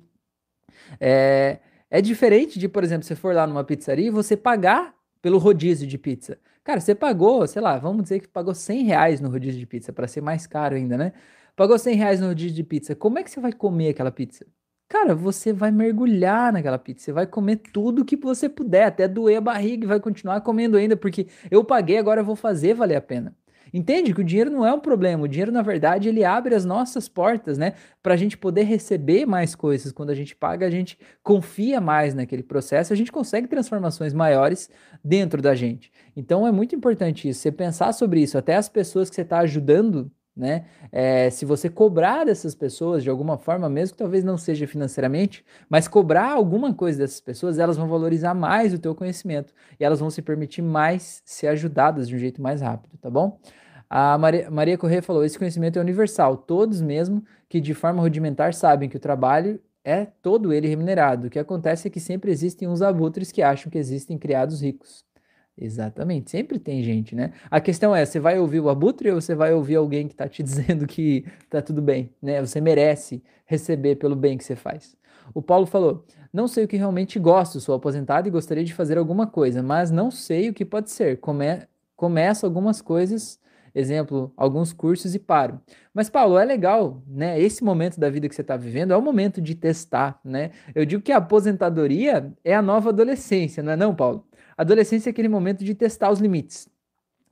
É, é diferente de, por exemplo, você for lá numa pizzaria e você pagar pelo rodízio de pizza. Cara, você pagou, sei lá, vamos dizer que pagou 100 reais no rodízio de pizza, para ser mais caro ainda, né? Pagou 100 reais no rodízio de pizza. Como é que você vai comer aquela pizza? Cara, você vai mergulhar naquela pizza. Você vai comer tudo que você puder, até doer a barriga e vai continuar comendo ainda, porque eu paguei, agora eu vou fazer valer a pena. Entende que o dinheiro não é um problema. O dinheiro, na verdade, ele abre as nossas portas, né? Para a gente poder receber mais coisas. Quando a gente paga, a gente confia mais naquele processo, a gente consegue transformações maiores dentro da gente. Então é muito importante isso. Você pensar sobre isso. Até as pessoas que você está ajudando né? É, se você cobrar dessas pessoas de alguma forma, mesmo que talvez não seja financeiramente, mas cobrar alguma coisa dessas pessoas, elas vão valorizar mais o teu conhecimento e elas vão se permitir mais ser ajudadas de um jeito mais rápido, tá bom? A Maria, Maria Corrêa falou: esse conhecimento é universal, todos mesmo que de forma rudimentar sabem que o trabalho é todo ele remunerado. O que acontece é que sempre existem uns abutres que acham que existem criados ricos. Exatamente, sempre tem gente, né? A questão é, você vai ouvir o abutre ou você vai ouvir alguém que está te dizendo que tá tudo bem, né? Você merece receber pelo bem que você faz. O Paulo falou: Não sei o que realmente gosto, sou aposentado e gostaria de fazer alguma coisa, mas não sei o que pode ser. Come... Começo algumas coisas, exemplo, alguns cursos e paro. Mas, Paulo, é legal, né? Esse momento da vida que você está vivendo é o momento de testar, né? Eu digo que a aposentadoria é a nova adolescência, não é, não, Paulo? Adolescência é aquele momento de testar os limites.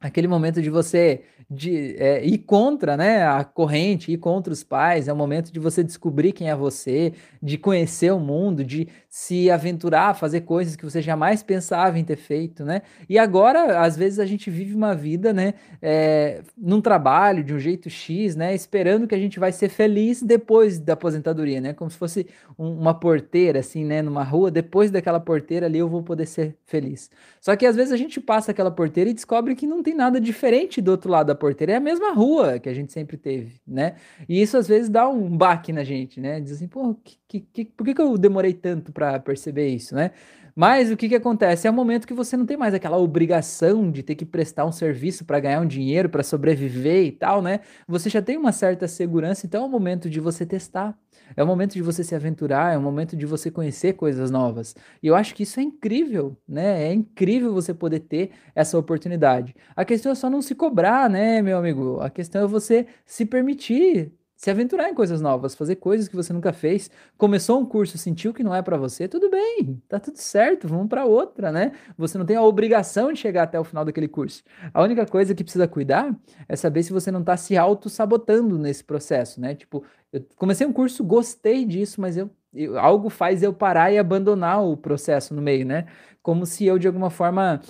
Aquele momento de você de é, ir contra né, a corrente, ir contra os pais, é o momento de você descobrir quem é você, de conhecer o mundo, de se aventurar, fazer coisas que você jamais pensava em ter feito, né? E agora, às vezes, a gente vive uma vida, né, é, num trabalho de um jeito X, né, esperando que a gente vai ser feliz depois da aposentadoria, né? Como se fosse um, uma porteira, assim, né, numa rua, depois daquela porteira ali eu vou poder ser feliz. Só que às vezes a gente passa aquela porteira e descobre que não tem nada diferente do outro lado da porteira, é a mesma rua que a gente sempre teve, né? E isso às vezes dá um baque na gente, né? Diz assim, pô, que, que, por que, que eu demorei tanto para perceber isso, né? Mas o que, que acontece? É o momento que você não tem mais aquela obrigação de ter que prestar um serviço para ganhar um dinheiro, para sobreviver e tal, né? Você já tem uma certa segurança, então é o momento de você testar. É o momento de você se aventurar, é o momento de você conhecer coisas novas. E eu acho que isso é incrível, né? É incrível você poder ter essa oportunidade. A questão é só não se cobrar, né, meu amigo? A questão é você se permitir se aventurar em coisas novas, fazer coisas que você nunca fez. Começou um curso, sentiu que não é para você, tudo bem, tá tudo certo, vamos para outra, né? Você não tem a obrigação de chegar até o final daquele curso. A única coisa que precisa cuidar é saber se você não tá se auto-sabotando nesse processo, né? Tipo, eu comecei um curso, gostei disso, mas eu, eu, algo faz eu parar e abandonar o processo no meio, né? Como se eu, de alguma forma,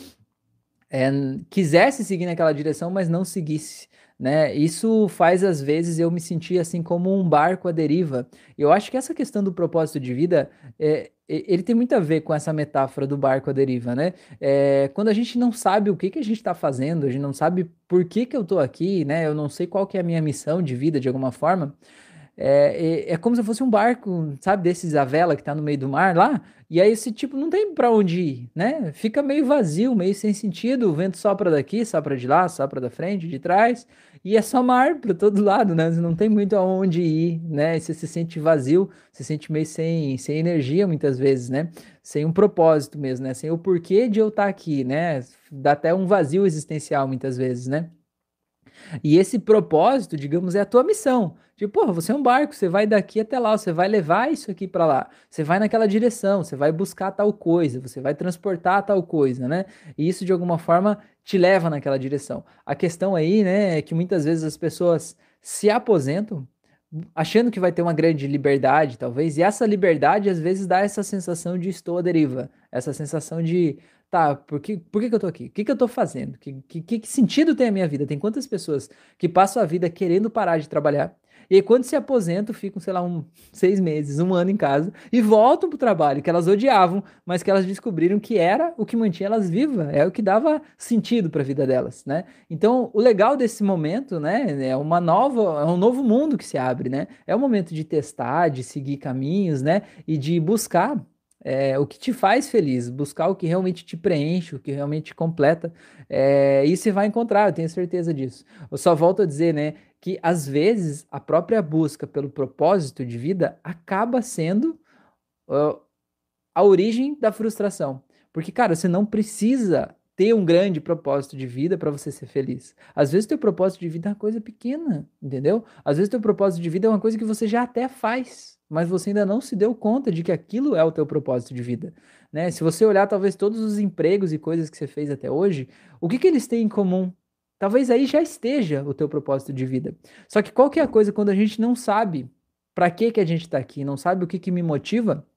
é, quisesse seguir naquela direção, mas não seguisse né? Isso faz às vezes eu me sentir assim como um barco à deriva. Eu acho que essa questão do propósito de vida, é, ele tem muito a ver com essa metáfora do barco à deriva, né? É, quando a gente não sabe o que, que a gente está fazendo, a gente não sabe por que, que eu estou aqui, né? Eu não sei qual que é a minha missão de vida de alguma forma. É, é, é, como se fosse um barco, sabe, desses a vela que tá no meio do mar lá, e aí esse tipo não tem para onde ir, né? Fica meio vazio, meio sem sentido, o vento sopra daqui, sopra de lá, sopra da frente, de trás, e é só mar para todo lado, né? Não tem muito aonde ir, né? Você se sente vazio, se sente meio sem, sem energia muitas vezes, né? Sem um propósito mesmo, né? Sem o porquê de eu estar aqui, né? Dá até um vazio existencial muitas vezes, né? E esse propósito, digamos, é a tua missão. Tipo, porra, você é um barco, você vai daqui até lá, você vai levar isso aqui para lá, você vai naquela direção, você vai buscar tal coisa, você vai transportar tal coisa, né? E isso de alguma forma te leva naquela direção. A questão aí, né, é que muitas vezes as pessoas se aposentam achando que vai ter uma grande liberdade, talvez, e essa liberdade às vezes dá essa sensação de estou à deriva, essa sensação de tá, por que, por que, que eu tô aqui? O que, que eu tô fazendo? Que, que, que sentido tem a minha vida? Tem quantas pessoas que passam a vida querendo parar de trabalhar? E aí, quando se aposentam, ficam, sei lá, um, seis meses, um ano em casa e voltam pro trabalho que elas odiavam, mas que elas descobriram que era o que mantinha elas vivas, é o que dava sentido para a vida delas, né? Então, o legal desse momento, né, é uma nova, é um novo mundo que se abre, né? É o momento de testar, de seguir caminhos, né? E de buscar é, o que te faz feliz, buscar o que realmente te preenche, o que realmente te completa, é, e você vai encontrar, eu tenho certeza disso. Eu só volto a dizer, né, que às vezes a própria busca pelo propósito de vida acaba sendo uh, a origem da frustração. Porque, cara, você não precisa ter um grande propósito de vida para você ser feliz. Às vezes, teu propósito de vida é uma coisa pequena, entendeu? Às vezes, teu propósito de vida é uma coisa que você já até faz mas você ainda não se deu conta de que aquilo é o teu propósito de vida, né? Se você olhar talvez todos os empregos e coisas que você fez até hoje, o que que eles têm em comum? Talvez aí já esteja o teu propósito de vida. Só que qual que é coisa quando a gente não sabe para que que a gente está aqui, não sabe o que que me motiva,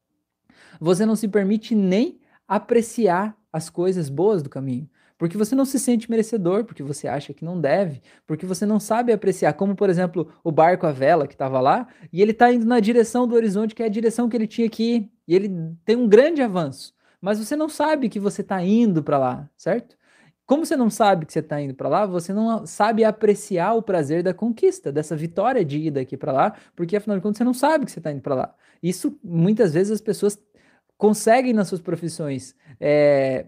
você não se permite nem apreciar as coisas boas do caminho. Porque você não se sente merecedor, porque você acha que não deve, porque você não sabe apreciar, como por exemplo o barco à vela que estava lá, e ele está indo na direção do horizonte, que é a direção que ele tinha que ir, e ele tem um grande avanço, mas você não sabe que você está indo para lá, certo? Como você não sabe que você está indo para lá, você não sabe apreciar o prazer da conquista, dessa vitória de ir daqui para lá, porque afinal de contas você não sabe que você está indo para lá. Isso muitas vezes as pessoas conseguem nas suas profissões é,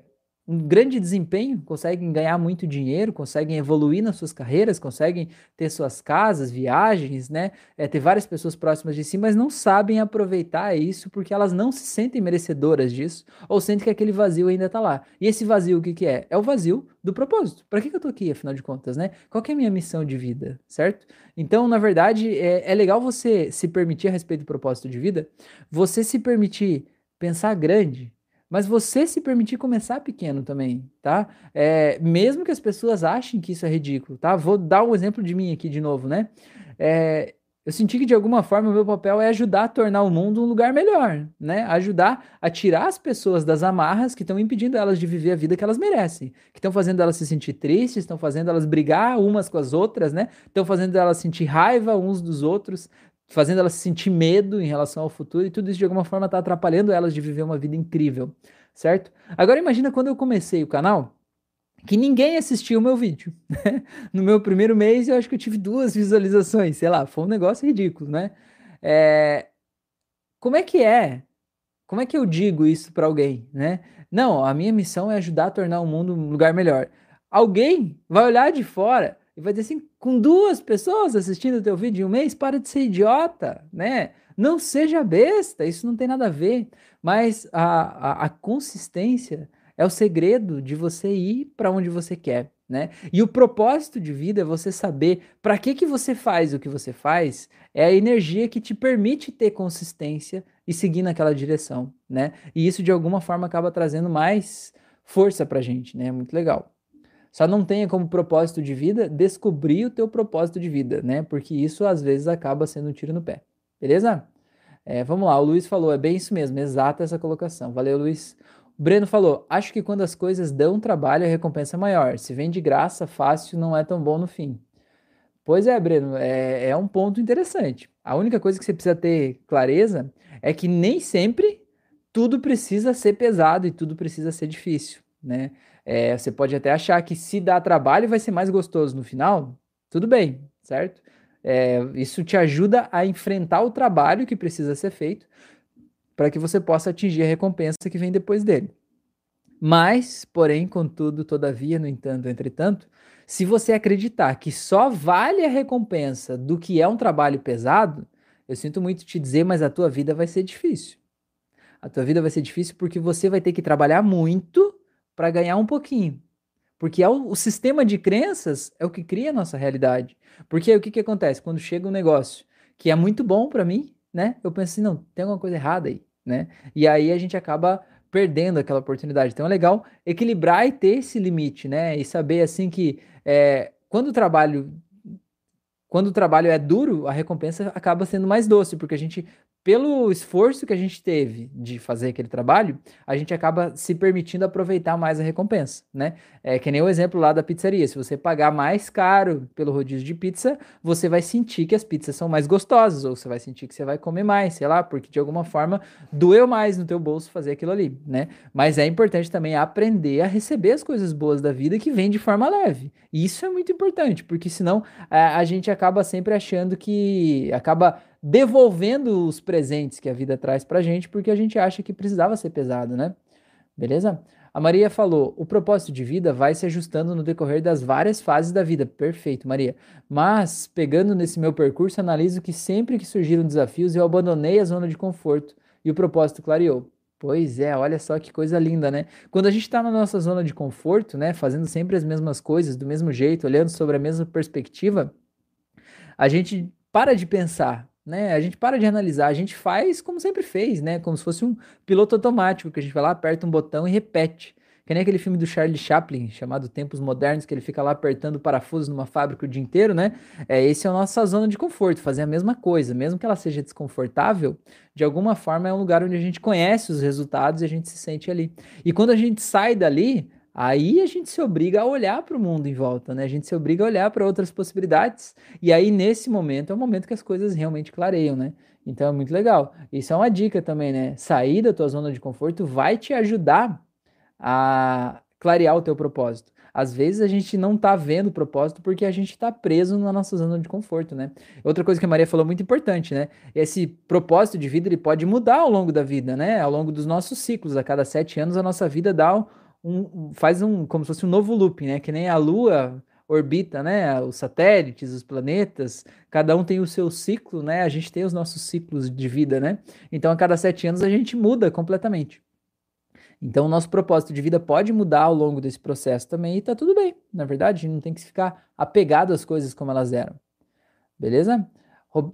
um grande desempenho, conseguem ganhar muito dinheiro, conseguem evoluir nas suas carreiras, conseguem ter suas casas, viagens, né? É, ter várias pessoas próximas de si, mas não sabem aproveitar isso porque elas não se sentem merecedoras disso ou sentem que aquele vazio ainda está lá. E esse vazio, o que, que é? É o vazio do propósito. Para que, que eu tô aqui, afinal de contas, né? Qual é a minha missão de vida, certo? Então, na verdade, é, é legal você se permitir a respeito do propósito de vida, você se permitir pensar grande, mas você se permitir começar pequeno também, tá? É, mesmo que as pessoas achem que isso é ridículo, tá? Vou dar um exemplo de mim aqui de novo, né? É, eu senti que de alguma forma o meu papel é ajudar a tornar o mundo um lugar melhor, né? Ajudar a tirar as pessoas das amarras que estão impedindo elas de viver a vida que elas merecem, que estão fazendo elas se sentir tristes, estão fazendo elas brigar umas com as outras, né? Estão fazendo elas sentir raiva uns dos outros, fazendo elas sentir medo em relação ao futuro, e tudo isso de alguma forma está atrapalhando elas de viver uma vida incrível, certo? Agora imagina quando eu comecei o canal, que ninguém assistiu o meu vídeo. Né? no meu primeiro mês eu acho que eu tive duas visualizações, sei lá, foi um negócio ridículo, né? É... Como é que é? Como é que eu digo isso para alguém, né? Não, a minha missão é ajudar a tornar o mundo um lugar melhor. Alguém vai olhar de fora e vai dizer assim, com duas pessoas assistindo o teu vídeo em um mês, para de ser idiota, né? Não seja besta, isso não tem nada a ver. Mas a, a, a consistência é o segredo de você ir para onde você quer, né? E o propósito de vida é você saber para que que você faz o que você faz, é a energia que te permite ter consistência e seguir naquela direção, né? E isso de alguma forma acaba trazendo mais força pra gente, né? Muito legal. Só não tenha como propósito de vida descobrir o teu propósito de vida, né? Porque isso às vezes acaba sendo um tiro no pé. Beleza? É, vamos lá, o Luiz falou, é bem isso mesmo, exata essa colocação. Valeu, Luiz. O Breno falou, acho que quando as coisas dão trabalho, a recompensa é maior. Se vem de graça, fácil, não é tão bom no fim. Pois é, Breno, é, é um ponto interessante. A única coisa que você precisa ter clareza é que nem sempre tudo precisa ser pesado e tudo precisa ser difícil, né? É, você pode até achar que se dá trabalho vai ser mais gostoso no final, tudo bem, certo? É, isso te ajuda a enfrentar o trabalho que precisa ser feito para que você possa atingir a recompensa que vem depois dele. Mas, porém, contudo, todavia, no entanto, entretanto, se você acreditar que só vale a recompensa do que é um trabalho pesado, eu sinto muito te dizer, mas a tua vida vai ser difícil. A tua vida vai ser difícil porque você vai ter que trabalhar muito para ganhar um pouquinho. Porque é o, o, sistema de crenças é o que cria a nossa realidade. Porque o que, que acontece? Quando chega um negócio que é muito bom para mim, né? Eu penso assim, não, tem alguma coisa errada aí, né? E aí a gente acaba perdendo aquela oportunidade. Então é legal equilibrar e ter esse limite, né? E saber assim que é, quando o trabalho quando o trabalho é duro, a recompensa acaba sendo mais doce, porque a gente pelo esforço que a gente teve de fazer aquele trabalho, a gente acaba se permitindo aproveitar mais a recompensa, né? É que nem o exemplo lá da pizzaria. Se você pagar mais caro pelo rodízio de pizza, você vai sentir que as pizzas são mais gostosas, ou você vai sentir que você vai comer mais, sei lá, porque de alguma forma doeu mais no teu bolso fazer aquilo ali, né? Mas é importante também aprender a receber as coisas boas da vida que vêm de forma leve. E isso é muito importante, porque senão a, a gente acaba sempre achando que acaba devolvendo os presentes que a vida traz pra gente, porque a gente acha que precisava ser pesado, né? Beleza? A Maria falou: o propósito de vida vai se ajustando no decorrer das várias fases da vida. Perfeito, Maria. Mas, pegando nesse meu percurso, analiso que sempre que surgiram desafios, eu abandonei a zona de conforto e o propósito clareou. Pois é, olha só que coisa linda, né? Quando a gente está na nossa zona de conforto, né, fazendo sempre as mesmas coisas, do mesmo jeito, olhando sobre a mesma perspectiva, a gente para de pensar, né? A gente para de analisar, a gente faz como sempre fez, né? Como se fosse um piloto automático, que a gente vai lá, aperta um botão e repete. Que nem aquele filme do Charlie Chaplin, chamado Tempos Modernos, que ele fica lá apertando parafusos numa fábrica o dia inteiro, né? É, esse é a nossa zona de conforto, fazer a mesma coisa, mesmo que ela seja desconfortável, de alguma forma é um lugar onde a gente conhece os resultados e a gente se sente ali. E quando a gente sai dali, Aí a gente se obriga a olhar para o mundo em volta, né? A gente se obriga a olhar para outras possibilidades. E aí, nesse momento, é o momento que as coisas realmente clareiam, né? Então é muito legal. Isso é uma dica também, né? Sair da tua zona de conforto vai te ajudar a clarear o teu propósito. Às vezes a gente não tá vendo o propósito porque a gente tá preso na nossa zona de conforto, né? Outra coisa que a Maria falou muito importante, né? Esse propósito de vida ele pode mudar ao longo da vida, né? Ao longo dos nossos ciclos. A cada sete anos a nossa vida dá um, faz um, como se fosse um novo loop, né? Que nem a Lua orbita, né? Os satélites, os planetas, cada um tem o seu ciclo, né? A gente tem os nossos ciclos de vida, né? Então, a cada sete anos a gente muda completamente. Então, o nosso propósito de vida pode mudar ao longo desse processo também e tá tudo bem. Na verdade, não tem que ficar apegado às coisas como elas eram. Beleza?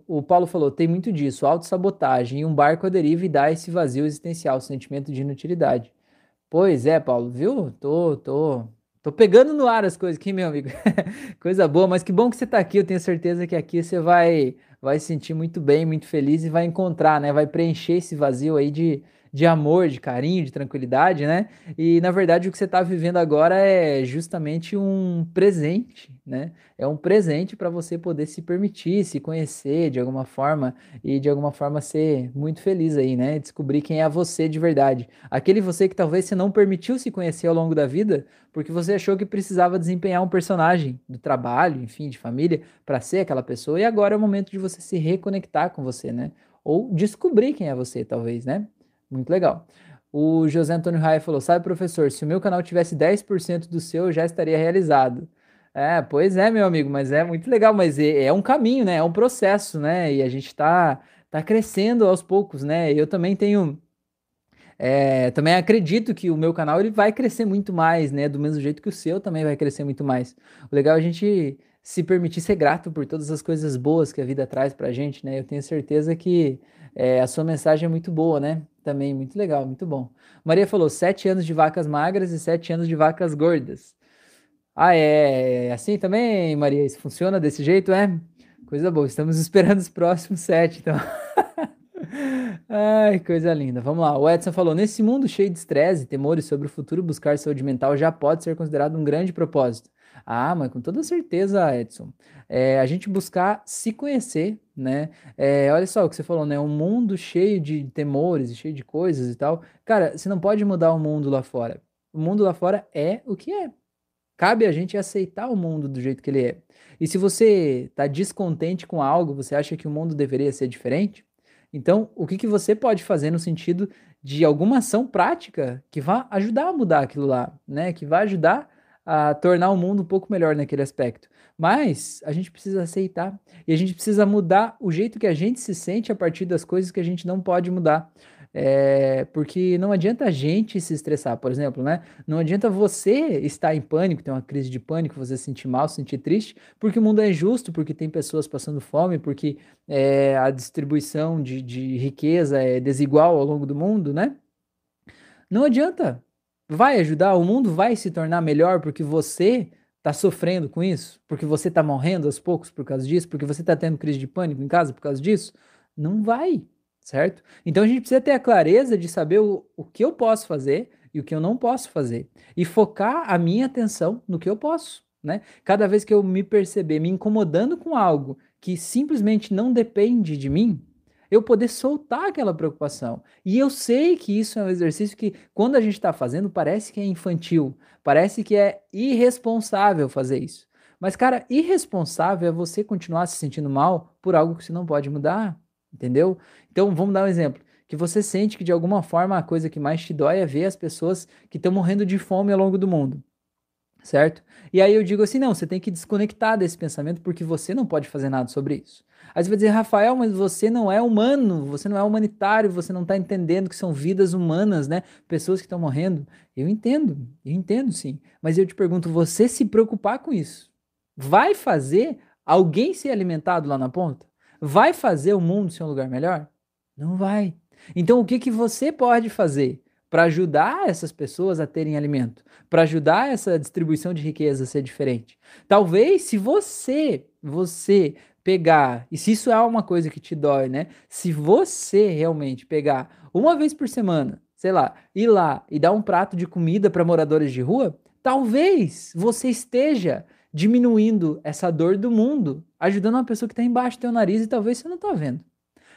O Paulo falou: tem muito disso, autossabotagem um barco a deriva e dá esse vazio existencial, sentimento de inutilidade. Pois é, Paulo, viu? Tô, tô, tô pegando no ar as coisas aqui, meu amigo. Coisa boa, mas que bom que você tá aqui. Eu tenho certeza que aqui você vai, vai se sentir muito bem, muito feliz e vai encontrar, né? Vai preencher esse vazio aí de, de amor, de carinho, de tranquilidade, né? E na verdade o que você está vivendo agora é justamente um presente, né? É um presente para você poder se permitir, se conhecer de alguma forma e de alguma forma ser muito feliz aí, né? Descobrir quem é você de verdade. Aquele você que talvez você não permitiu se conhecer ao longo da vida porque você achou que precisava desempenhar um personagem do trabalho, enfim, de família, para ser aquela pessoa e agora é o momento de você se reconectar com você, né? Ou descobrir quem é você, talvez, né? Muito legal. O José Antônio Raia falou: Sabe, professor, se o meu canal tivesse 10% do seu, eu já estaria realizado. É, pois é, meu amigo, mas é muito legal, mas é, é um caminho, né? É um processo, né? E a gente tá, tá crescendo aos poucos, né? Eu também tenho. É, também acredito que o meu canal ele vai crescer muito mais, né? Do mesmo jeito que o seu também vai crescer muito mais. O legal é a gente se permitir ser grato por todas as coisas boas que a vida traz pra gente, né? Eu tenho certeza que é, a sua mensagem é muito boa, né? Também muito legal, muito bom. Maria falou: sete anos de vacas magras e sete anos de vacas gordas. Ah, é, é assim também, Maria? Isso funciona desse jeito, é? Coisa boa. Estamos esperando os próximos sete, então. Ai, coisa linda. Vamos lá. O Edson falou: nesse mundo cheio de estresse e temores sobre o futuro, buscar saúde mental já pode ser considerado um grande propósito. Ah, mas com toda certeza, Edson. É, a gente buscar se conhecer, né? É, olha só o que você falou, né? Um mundo cheio de temores, cheio de coisas e tal. Cara, você não pode mudar o mundo lá fora. O mundo lá fora é o que é. Cabe a gente aceitar o mundo do jeito que ele é. E se você está descontente com algo, você acha que o mundo deveria ser diferente? Então, o que, que você pode fazer no sentido de alguma ação prática que vá ajudar a mudar aquilo lá, né? Que vai ajudar a tornar o mundo um pouco melhor naquele aspecto. Mas a gente precisa aceitar e a gente precisa mudar o jeito que a gente se sente a partir das coisas que a gente não pode mudar. É, porque não adianta a gente se estressar, por exemplo, né? Não adianta você estar em pânico, ter uma crise de pânico, você se sentir mal, se sentir triste, porque o mundo é injusto, porque tem pessoas passando fome, porque é, a distribuição de, de riqueza é desigual ao longo do mundo, né? Não adianta. Vai ajudar, o mundo vai se tornar melhor porque você está sofrendo com isso, porque você está morrendo aos poucos por causa disso, porque você está tendo crise de pânico em casa por causa disso. Não vai certo? Então a gente precisa ter a clareza de saber o, o que eu posso fazer e o que eu não posso fazer. E focar a minha atenção no que eu posso, né? Cada vez que eu me perceber me incomodando com algo que simplesmente não depende de mim, eu poder soltar aquela preocupação. E eu sei que isso é um exercício que, quando a gente está fazendo, parece que é infantil, parece que é irresponsável fazer isso. Mas, cara, irresponsável é você continuar se sentindo mal por algo que você não pode mudar. Entendeu? Então, vamos dar um exemplo. Que você sente que de alguma forma a coisa que mais te dói é ver as pessoas que estão morrendo de fome ao longo do mundo. Certo? E aí eu digo assim: não, você tem que desconectar desse pensamento porque você não pode fazer nada sobre isso. Aí você vai dizer, Rafael, mas você não é humano, você não é humanitário, você não está entendendo que são vidas humanas, né? Pessoas que estão morrendo. Eu entendo, eu entendo sim. Mas eu te pergunto, você se preocupar com isso vai fazer alguém ser alimentado lá na ponta? Vai fazer o mundo ser um lugar melhor? Não vai. Então, o que, que você pode fazer para ajudar essas pessoas a terem alimento? Para ajudar essa distribuição de riqueza a ser diferente? Talvez, se você, você pegar, e se isso é uma coisa que te dói, né? Se você realmente pegar uma vez por semana, sei lá, ir lá e dar um prato de comida para moradores de rua, talvez você esteja diminuindo essa dor do mundo, ajudando uma pessoa que está embaixo do teu nariz e talvez você não está vendo.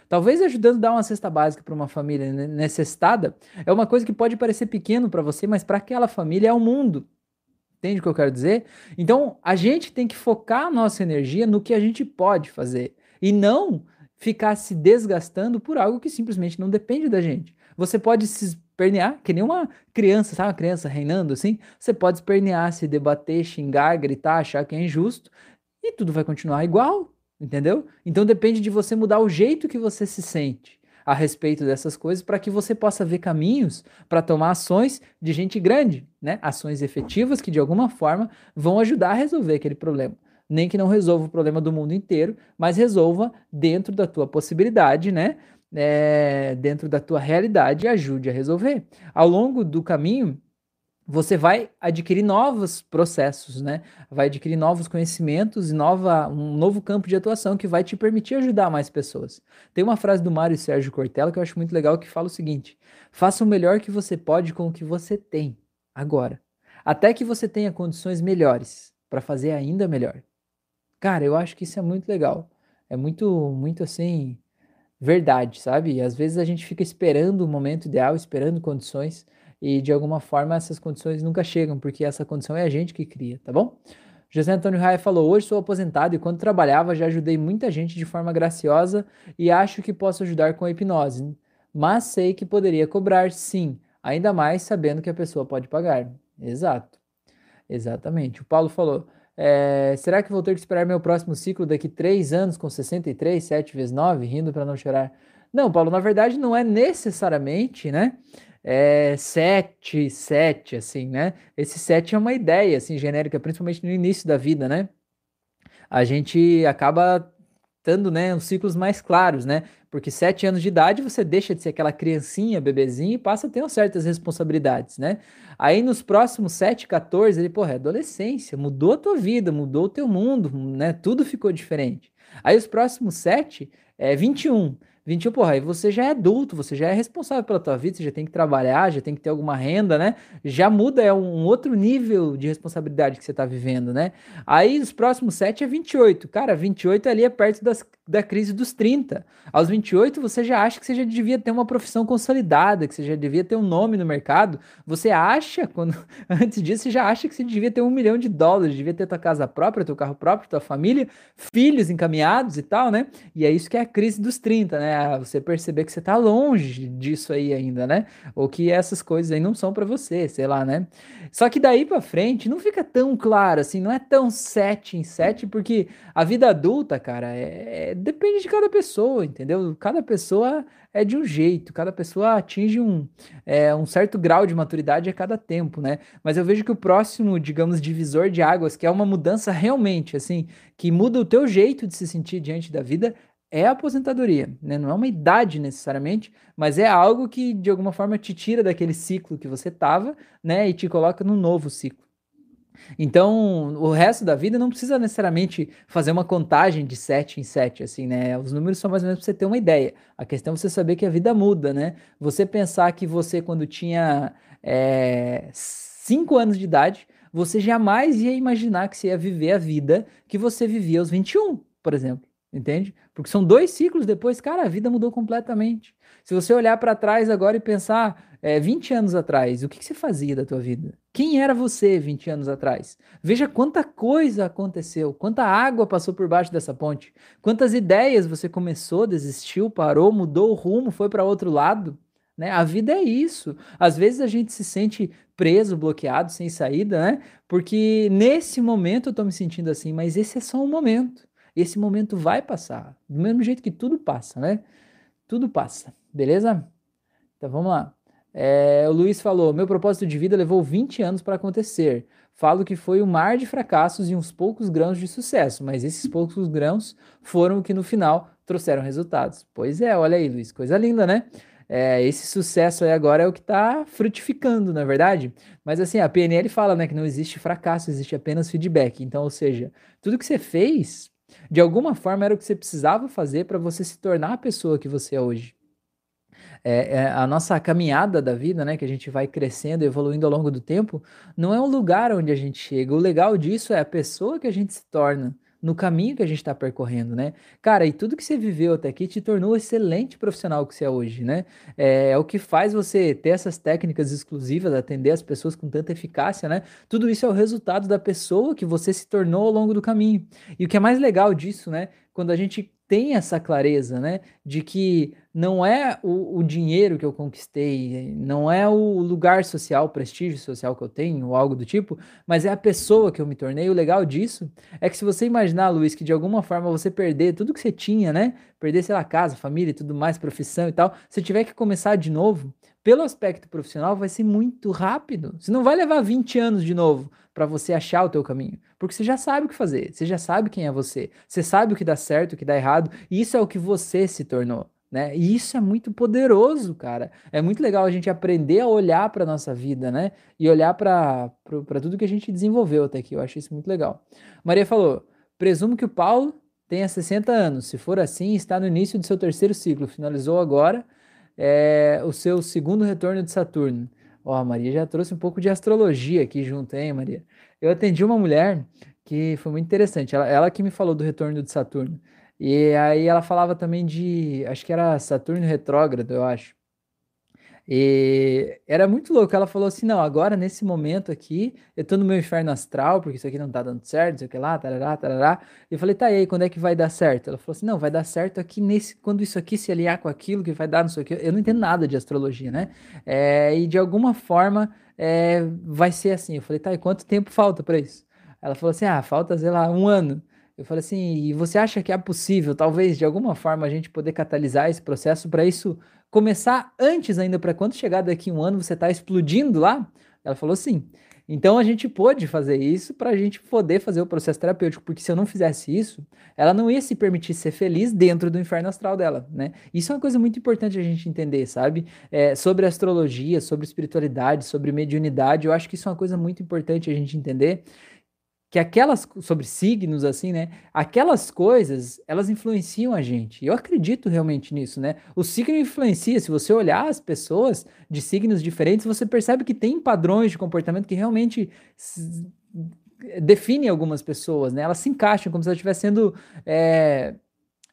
Talvez ajudando a dar uma cesta básica para uma família necessitada é uma coisa que pode parecer pequeno para você, mas para aquela família é o mundo. Entende o que eu quero dizer? Então, a gente tem que focar a nossa energia no que a gente pode fazer e não ficar se desgastando por algo que simplesmente não depende da gente. Você pode se espernear, que nem uma criança, sabe? Uma criança reinando assim. Você pode espernear, se debater, xingar, gritar, achar que é injusto e tudo vai continuar igual, entendeu? Então depende de você mudar o jeito que você se sente a respeito dessas coisas para que você possa ver caminhos para tomar ações de gente grande, né? Ações efetivas que de alguma forma vão ajudar a resolver aquele problema. Nem que não resolva o problema do mundo inteiro, mas resolva dentro da tua possibilidade, né? é, dentro da tua realidade e ajude a resolver. Ao longo do caminho, você vai adquirir novos processos, né? Vai adquirir novos conhecimentos e nova, um novo campo de atuação que vai te permitir ajudar mais pessoas. Tem uma frase do Mário Sérgio Cortella que eu acho muito legal que fala o seguinte: faça o melhor que você pode com o que você tem agora, até que você tenha condições melhores para fazer ainda melhor. Cara, eu acho que isso é muito legal. É muito, muito assim, verdade, sabe? E às vezes a gente fica esperando o momento ideal, esperando condições, e de alguma forma essas condições nunca chegam, porque essa condição é a gente que cria, tá bom? José Antônio Raia falou: Hoje sou aposentado e quando trabalhava já ajudei muita gente de forma graciosa e acho que posso ajudar com a hipnose, mas sei que poderia cobrar sim, ainda mais sabendo que a pessoa pode pagar. Exato, exatamente. O Paulo falou: é, será que vou ter que esperar meu próximo ciclo daqui três anos com 63, 7 vezes 9, rindo para não chorar? Não, Paulo, na verdade não é necessariamente, né? É 7, 7, assim, né? Esse 7 é uma ideia, assim, genérica, principalmente no início da vida, né? A gente acaba dando, né, os ciclos mais claros, né? Porque sete anos de idade você deixa de ser aquela criancinha, bebezinho e passa a ter certas responsabilidades, né? Aí nos próximos 7, 14, ele, porra, é adolescência, mudou a tua vida, mudou o teu mundo, né? Tudo ficou diferente. Aí os próximos 7 é 21. 21, porra, aí você já é adulto, você já é responsável pela tua vida, você já tem que trabalhar, já tem que ter alguma renda, né? Já muda, é um outro nível de responsabilidade que você tá vivendo, né? Aí os próximos 7 é 28. Cara, 28 ali é perto das, da crise dos 30. Aos 28 você já acha que você já devia ter uma profissão consolidada, que você já devia ter um nome no mercado. Você acha, quando antes disso, você já acha que você devia ter um milhão de dólares, devia ter tua casa própria, teu carro próprio, tua família, filhos encaminhados e tal, né? E é isso que é a crise dos 30, né? Você perceber que você tá longe disso aí ainda, né? Ou que essas coisas aí não são para você, sei lá, né? Só que daí para frente não fica tão claro assim, não é tão sete em sete, porque a vida adulta, cara, é, é, depende de cada pessoa, entendeu? Cada pessoa é de um jeito, cada pessoa atinge um, é, um certo grau de maturidade a cada tempo, né? Mas eu vejo que o próximo, digamos, divisor de águas, que é uma mudança realmente, assim, que muda o teu jeito de se sentir diante da vida, é a aposentadoria, né? Não é uma idade necessariamente, mas é algo que de alguma forma te tira daquele ciclo que você tava, né? E te coloca num novo ciclo. Então, o resto da vida não precisa necessariamente fazer uma contagem de 7 em 7, assim, né? Os números são mais ou menos para você ter uma ideia. A questão é você saber que a vida muda, né? Você pensar que você, quando tinha 5 é, anos de idade, você jamais ia imaginar que você ia viver a vida que você vivia aos 21, por exemplo entende? Porque são dois ciclos depois, cara, a vida mudou completamente. Se você olhar para trás agora e pensar, é, 20 anos atrás, o que, que, você fazia da tua vida? Quem era você 20 anos atrás? Veja quanta coisa aconteceu, quanta água passou por baixo dessa ponte, quantas ideias você começou, desistiu, parou, mudou o rumo, foi para outro lado. Né? A vida é isso. Às vezes a gente se sente preso, bloqueado, sem saída, né? Porque nesse momento eu tô me sentindo assim, mas esse é só um momento. Esse momento vai passar, do mesmo jeito que tudo passa, né? Tudo passa, beleza? Então vamos lá. É, o Luiz falou: meu propósito de vida levou 20 anos para acontecer. Falo que foi um mar de fracassos e uns poucos grãos de sucesso, mas esses poucos grãos foram o que no final trouxeram resultados. Pois é, olha aí, Luiz, coisa linda, né? É, esse sucesso aí agora é o que está frutificando, na é verdade. Mas assim, a PNL fala, né, que não existe fracasso, existe apenas feedback. Então, ou seja, tudo que você fez de alguma forma era o que você precisava fazer para você se tornar a pessoa que você é hoje. É, é, a nossa caminhada da vida, né, que a gente vai crescendo, evoluindo ao longo do tempo, não é um lugar onde a gente chega. O legal disso é a pessoa que a gente se torna no caminho que a gente está percorrendo, né? Cara, e tudo que você viveu até aqui te tornou o excelente profissional que você é hoje, né? É, é, o que faz você ter essas técnicas exclusivas, atender as pessoas com tanta eficácia, né? Tudo isso é o resultado da pessoa que você se tornou ao longo do caminho. E o que é mais legal disso, né? Quando a gente tem essa clareza, né? De que não é o, o, dinheiro que eu conquistei, não é o lugar social, prestígio social que eu tenho, ou algo do tipo, mas é a pessoa que eu me tornei. O legal disso é que se você imaginar, Luiz, que de alguma forma você perder tudo que você tinha, né? Perder, sei lá, casa, família e tudo mais, profissão e tal, se tiver que começar de novo, pelo aspecto profissional, vai ser muito rápido. Você não vai levar 20 anos de novo para você achar o teu caminho, porque você já sabe o que fazer, você já sabe quem é você, você sabe o que dá certo, o que dá errado, e isso é o que você se tornou né? E isso é muito poderoso, cara. É muito legal a gente aprender a olhar para nossa vida, né? E olhar para tudo que a gente desenvolveu até aqui. Eu acho isso muito legal. Maria falou: presumo que o Paulo tenha 60 anos. Se for assim, está no início do seu terceiro ciclo. Finalizou agora é, o seu segundo retorno de Saturno. Ó, a Maria já trouxe um pouco de astrologia aqui junto, hein, Maria? Eu atendi uma mulher que foi muito interessante. Ela, ela que me falou do retorno de Saturno. E aí ela falava também de, acho que era Saturno retrógrado, eu acho. E era muito louco. Ela falou assim: não, agora nesse momento aqui, eu tô no meu inferno astral, porque isso aqui não tá dando certo, não sei o que lá, tarará, tarará. E eu falei: tá, e aí, quando é que vai dar certo? Ela falou assim: não, vai dar certo aqui nesse, quando isso aqui se aliar com aquilo, que vai dar, não sei o que. Eu não entendo nada de astrologia, né? É, e de alguma forma é, vai ser assim. Eu falei: tá, e quanto tempo falta para isso? Ela falou assim: ah, falta, sei lá, um ano. Eu falei assim, e você acha que é possível, talvez, de alguma forma, a gente poder catalisar esse processo para isso começar antes ainda, para quando chegar daqui um ano você está explodindo lá? Ela falou sim. Então a gente pôde fazer isso para a gente poder fazer o processo terapêutico, porque se eu não fizesse isso, ela não ia se permitir ser feliz dentro do inferno astral dela, né? Isso é uma coisa muito importante a gente entender, sabe? É, sobre astrologia, sobre espiritualidade, sobre mediunidade, eu acho que isso é uma coisa muito importante a gente entender que aquelas sobre signos assim, né? Aquelas coisas, elas influenciam a gente. Eu acredito realmente nisso, né? O signo influencia, se você olhar as pessoas de signos diferentes, você percebe que tem padrões de comportamento que realmente definem algumas pessoas, né? Elas se encaixam como se ela estivesse sendo é,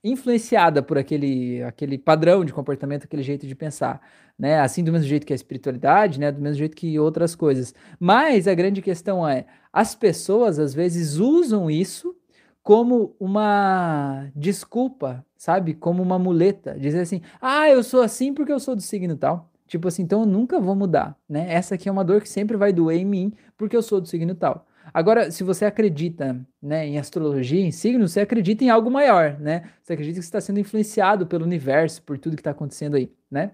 influenciada por aquele, aquele padrão de comportamento, aquele jeito de pensar, né? Assim do mesmo jeito que a espiritualidade, né? Do mesmo jeito que outras coisas. Mas a grande questão é, as pessoas às vezes usam isso como uma desculpa, sabe? Como uma muleta, dizer assim: "Ah, eu sou assim porque eu sou do signo tal". Tipo assim, então eu nunca vou mudar, né? Essa aqui é uma dor que sempre vai doer em mim porque eu sou do signo tal. Agora, se você acredita né, em astrologia, em signos, você acredita em algo maior, né? Você acredita que você está sendo influenciado pelo universo, por tudo que está acontecendo aí, né?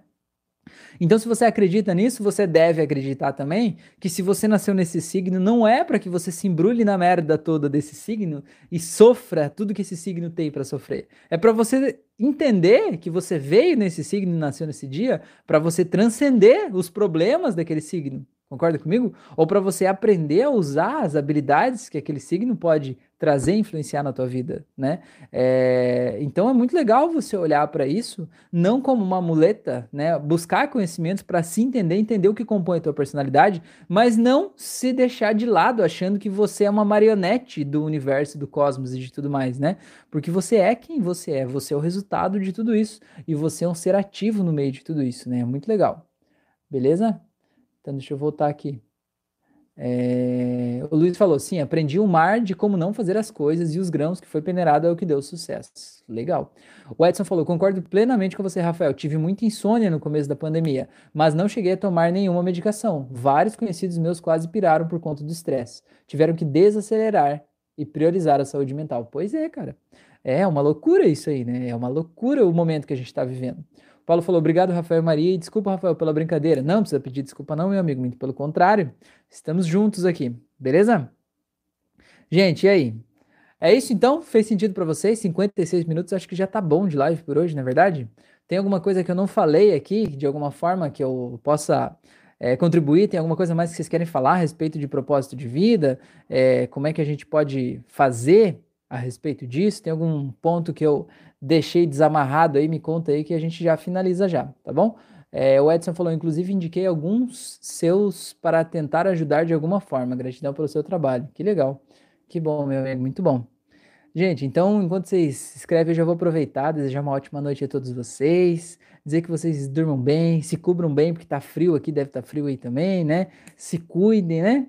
Então, se você acredita nisso, você deve acreditar também que se você nasceu nesse signo, não é para que você se embrulhe na merda toda desse signo e sofra tudo que esse signo tem para sofrer. É para você entender que você veio nesse signo e nasceu nesse dia para você transcender os problemas daquele signo. Concorda comigo? Ou para você aprender a usar as habilidades que aquele signo pode trazer e influenciar na tua vida, né? É, então é muito legal você olhar para isso não como uma muleta, né? Buscar conhecimentos para se entender, entender o que compõe a tua personalidade, mas não se deixar de lado achando que você é uma marionete do universo, do cosmos e de tudo mais, né? Porque você é quem você é, você é o resultado de tudo isso e você é um ser ativo no meio de tudo isso, né? É muito legal. Beleza? Então, deixa eu voltar aqui. É, o Luiz falou: sim, aprendi o mar de como não fazer as coisas e os grãos que foi peneirado é o que deu sucesso. Legal. O Edson falou: concordo plenamente com você, Rafael. Tive muita insônia no começo da pandemia, mas não cheguei a tomar nenhuma medicação. Vários conhecidos meus quase piraram por conta do estresse. Tiveram que desacelerar e priorizar a saúde mental. Pois é, cara. É uma loucura isso aí, né? É uma loucura o momento que a gente está vivendo. Paulo falou: obrigado, Rafael Maria, e desculpa, Rafael, pela brincadeira. Não precisa pedir desculpa, não, meu amigo, muito pelo contrário. Estamos juntos aqui, beleza? Gente, e aí? É isso então? Fez sentido para vocês? 56 minutos, acho que já tá bom de live por hoje, não é verdade? Tem alguma coisa que eu não falei aqui, de alguma forma que eu possa é, contribuir? Tem alguma coisa mais que vocês querem falar a respeito de propósito de vida? É, como é que a gente pode fazer a respeito disso? Tem algum ponto que eu deixei desamarrado aí, me conta aí que a gente já finaliza já, tá bom? É, o Edson falou, inclusive indiquei alguns seus para tentar ajudar de alguma forma. Gratidão pelo seu trabalho. Que legal. Que bom, meu amigo, muito bom. Gente, então, enquanto vocês escrevem, eu já vou aproveitar, desejar uma ótima noite a todos vocês, dizer que vocês durmam bem, se cubram bem, porque tá frio aqui, deve estar tá frio aí também, né? Se cuidem, né?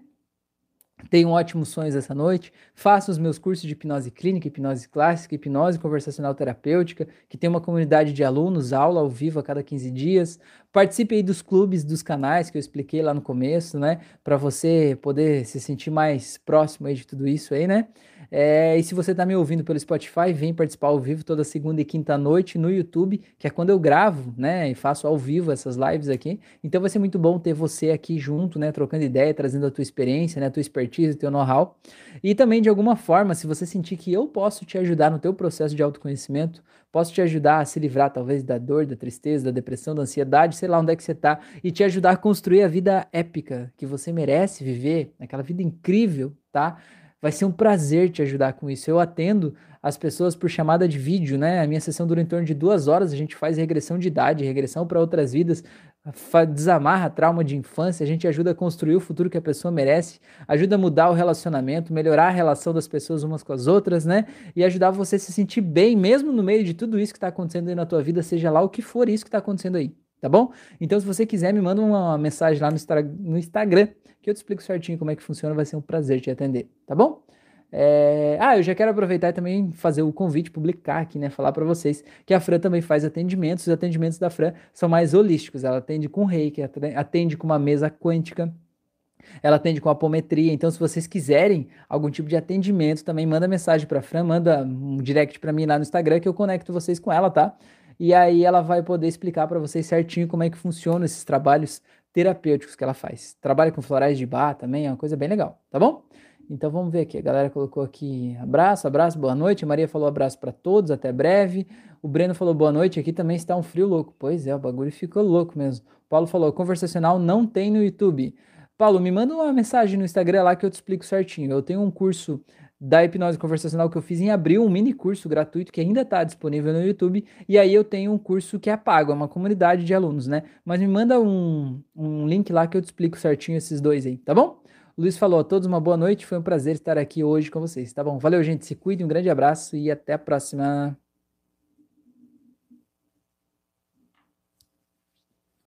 Tenho ótimos sonhos essa noite. Faço os meus cursos de hipnose clínica, hipnose clássica, hipnose conversacional terapêutica, que tem uma comunidade de alunos, aula ao vivo a cada 15 dias. Participe aí dos clubes, dos canais que eu expliquei lá no começo, né? Para você poder se sentir mais próximo aí de tudo isso aí, né? É, e se você está me ouvindo pelo Spotify, vem participar ao vivo toda segunda e quinta noite no YouTube, que é quando eu gravo, né? E faço ao vivo essas lives aqui. Então vai ser muito bom ter você aqui junto, né? Trocando ideia, trazendo a tua experiência, né? A tua expertise, o teu know-how. E também, de alguma forma, se você sentir que eu posso te ajudar no teu processo de autoconhecimento, posso te ajudar a se livrar, talvez, da dor, da tristeza, da depressão, da ansiedade, sei lá onde é que você tá, e te ajudar a construir a vida épica que você merece viver, aquela vida incrível, tá? Vai ser um prazer te ajudar com isso. Eu atendo as pessoas por chamada de vídeo, né? A minha sessão dura em torno de duas horas. A gente faz regressão de idade, regressão para outras vidas, desamarra trauma de infância. A gente ajuda a construir o futuro que a pessoa merece, ajuda a mudar o relacionamento, melhorar a relação das pessoas umas com as outras, né? E ajudar você a se sentir bem, mesmo no meio de tudo isso que está acontecendo aí na tua vida, seja lá o que for isso que está acontecendo aí tá bom? Então, se você quiser, me manda uma mensagem lá no, Instagram, que eu te explico certinho como é que funciona, vai ser um prazer te atender, tá bom? É... Ah, eu já quero aproveitar e também fazer o convite, publicar aqui, né? Falar para vocês que a Fran também faz atendimentos. Os atendimentos da Fran são mais holísticos. Ela atende com reiki, atende com uma mesa quântica, ela atende com apometria. Então, se vocês quiserem algum tipo de atendimento, também manda mensagem para Fran, manda um direct para mim lá no Instagram que eu conecto vocês com ela, tá? e aí ela vai poder explicar para vocês certinho como é que funcionam esses trabalhos terapêuticos que ela faz. Trabalha com florais de bar também, é uma coisa bem legal, tá bom? Então vamos ver aqui. A galera colocou aqui abraço, abraço, boa noite. A Maria falou abraço para todos, até breve. O Breno falou boa noite. Aqui também está um frio louco. Pois é, o bagulho ficou louco mesmo. O Paulo falou conversacional não tem no YouTube. Paulo, me manda uma mensagem no Instagram lá que eu te explico certinho. Eu tenho um curso da hipnose conversacional que eu fiz em abril, um mini curso gratuito que ainda está disponível no YouTube. E aí eu tenho um curso que é pago, é uma comunidade de alunos, né? Mas me manda um, um link lá que eu te explico certinho esses dois aí, tá bom? Luiz falou a todos uma boa noite, foi um prazer estar aqui hoje com vocês, tá bom? Valeu, gente, se cuide, um grande abraço e até a próxima.